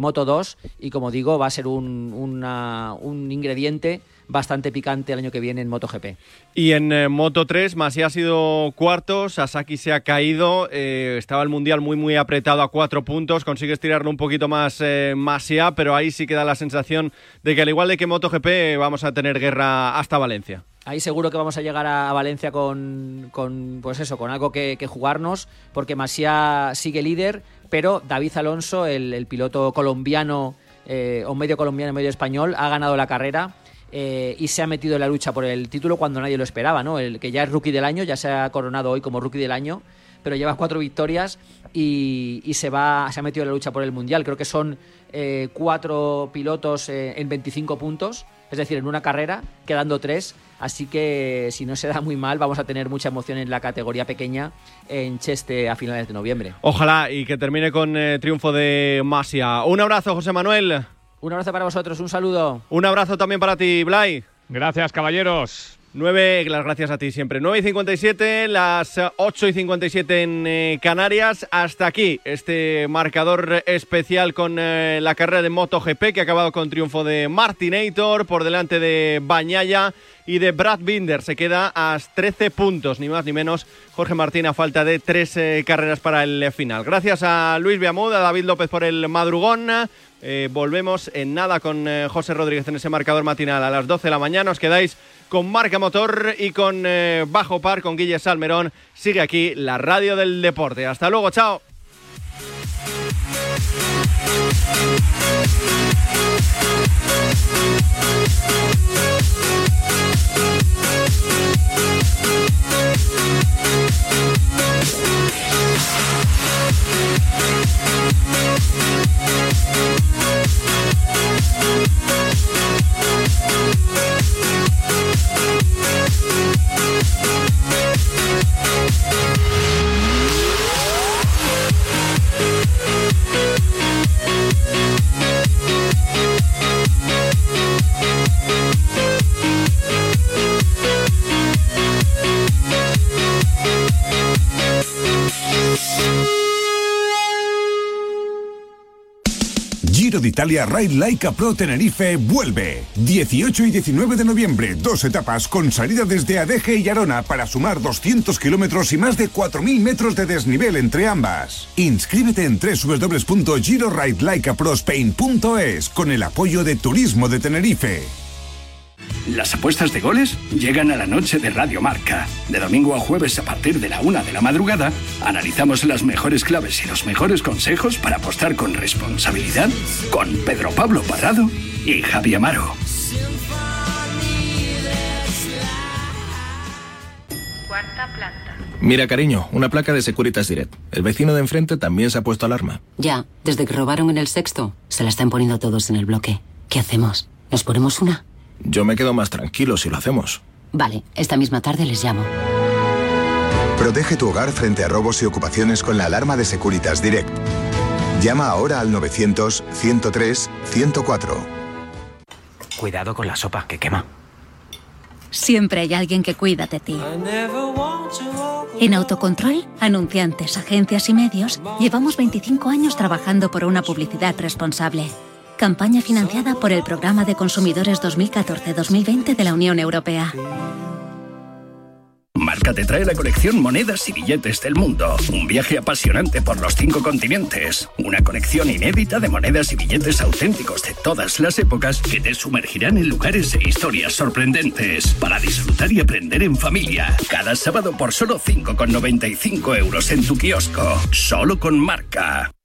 Moto 2 y como digo, va a ser un, un ingrediente bastante picante el año que viene en MotoGP. Y en eh, Moto 3, Masia ha sido cuarto, Sasaki se ha caído, eh, estaba el Mundial muy muy apretado a cuatro puntos, consigue estirarlo un poquito más eh, Masia, pero ahí sí queda la sensación de que al igual de que MotoGP vamos a tener guerra hasta Valencia. Ahí seguro que vamos a llegar a, Valencia con, pues eso, con algo que, jugarnos, porque Masia sigue líder, pero David Alonso, el, piloto colombiano, o medio colombiano, medio español, ha ganado la carrera eh, y se ha metido en la lucha por el título cuando nadie lo esperaba, ¿no? El que ya es rookie del año, ya se ha coronado hoy como rookie del año, pero lleva cuatro victorias y, se, va, se ha metido en la lucha por el Mundial. Creo que son eh, cuatro pilotos eh, en 25 puntos, es decir, en una carrera, quedando tres. Así que si no se da muy mal, vamos a tener mucha emoción en la categoría pequeña en Cheste a finales de noviembre. Ojalá y que termine con triunfo de Masia. Un abrazo, José Manuel. Un abrazo para vosotros, un saludo. Un abrazo también para ti, Blay. Gracias, caballeros. 9, las gracias a ti siempre. 9 y 57, las 8 y 57 en eh, Canarias. Hasta aquí este marcador especial con eh, la carrera de MotoGP que ha acabado con triunfo de Martinator por delante de Bañaya y de Brad Binder. Se queda a 13 puntos, ni más ni menos. Jorge Martín a falta de tres eh, carreras para el final. Gracias a Luis Beamud, a David López por el madrugón. Eh, volvemos en nada con eh, José Rodríguez en ese marcador matinal a las 12 de la mañana. Os quedáis con Marca Motor y con eh, Bajo Par, con Guille Salmerón. Sigue aquí la radio del deporte. Hasta luego, chao. Thank Italia Ride Laika Pro Tenerife vuelve. 18 y 19 de noviembre, dos etapas con salida desde Adeje y Arona para sumar 200 kilómetros y más de 4.000 metros de desnivel entre ambas. Inscríbete en www.giroridelaikaprospain.es con el apoyo de Turismo de Tenerife. Las apuestas de goles llegan a la noche de Radio Marca. De domingo a jueves a partir de la una de la madrugada, analizamos las mejores claves y los mejores consejos para apostar con responsabilidad con Pedro Pablo Parrado y Javi Amaro. Cuarta planta. Mira, cariño, una placa de Securitas Direct. El vecino de enfrente también se ha puesto alarma. Ya, desde que robaron en el sexto, se la están poniendo todos en el bloque. ¿Qué hacemos? ¿Nos ponemos una? Yo me quedo más tranquilo si lo hacemos. Vale, esta misma tarde les llamo. Protege tu hogar frente a robos y ocupaciones con la alarma de Securitas Direct. Llama ahora al 900-103-104. Cuidado con la sopa que quema. Siempre hay alguien que cuida de ti. En Autocontrol, anunciantes, agencias y medios, llevamos 25 años trabajando por una publicidad responsable. Campaña financiada por el Programa de Consumidores 2014-2020 de la Unión Europea. Marca te trae la colección Monedas y Billetes del Mundo. Un viaje apasionante por los cinco continentes. Una colección inédita de monedas y billetes auténticos de todas las épocas que te sumergirán en lugares e historias sorprendentes. Para disfrutar y aprender en familia. Cada sábado por solo 5,95 euros en tu kiosco. Solo con Marca.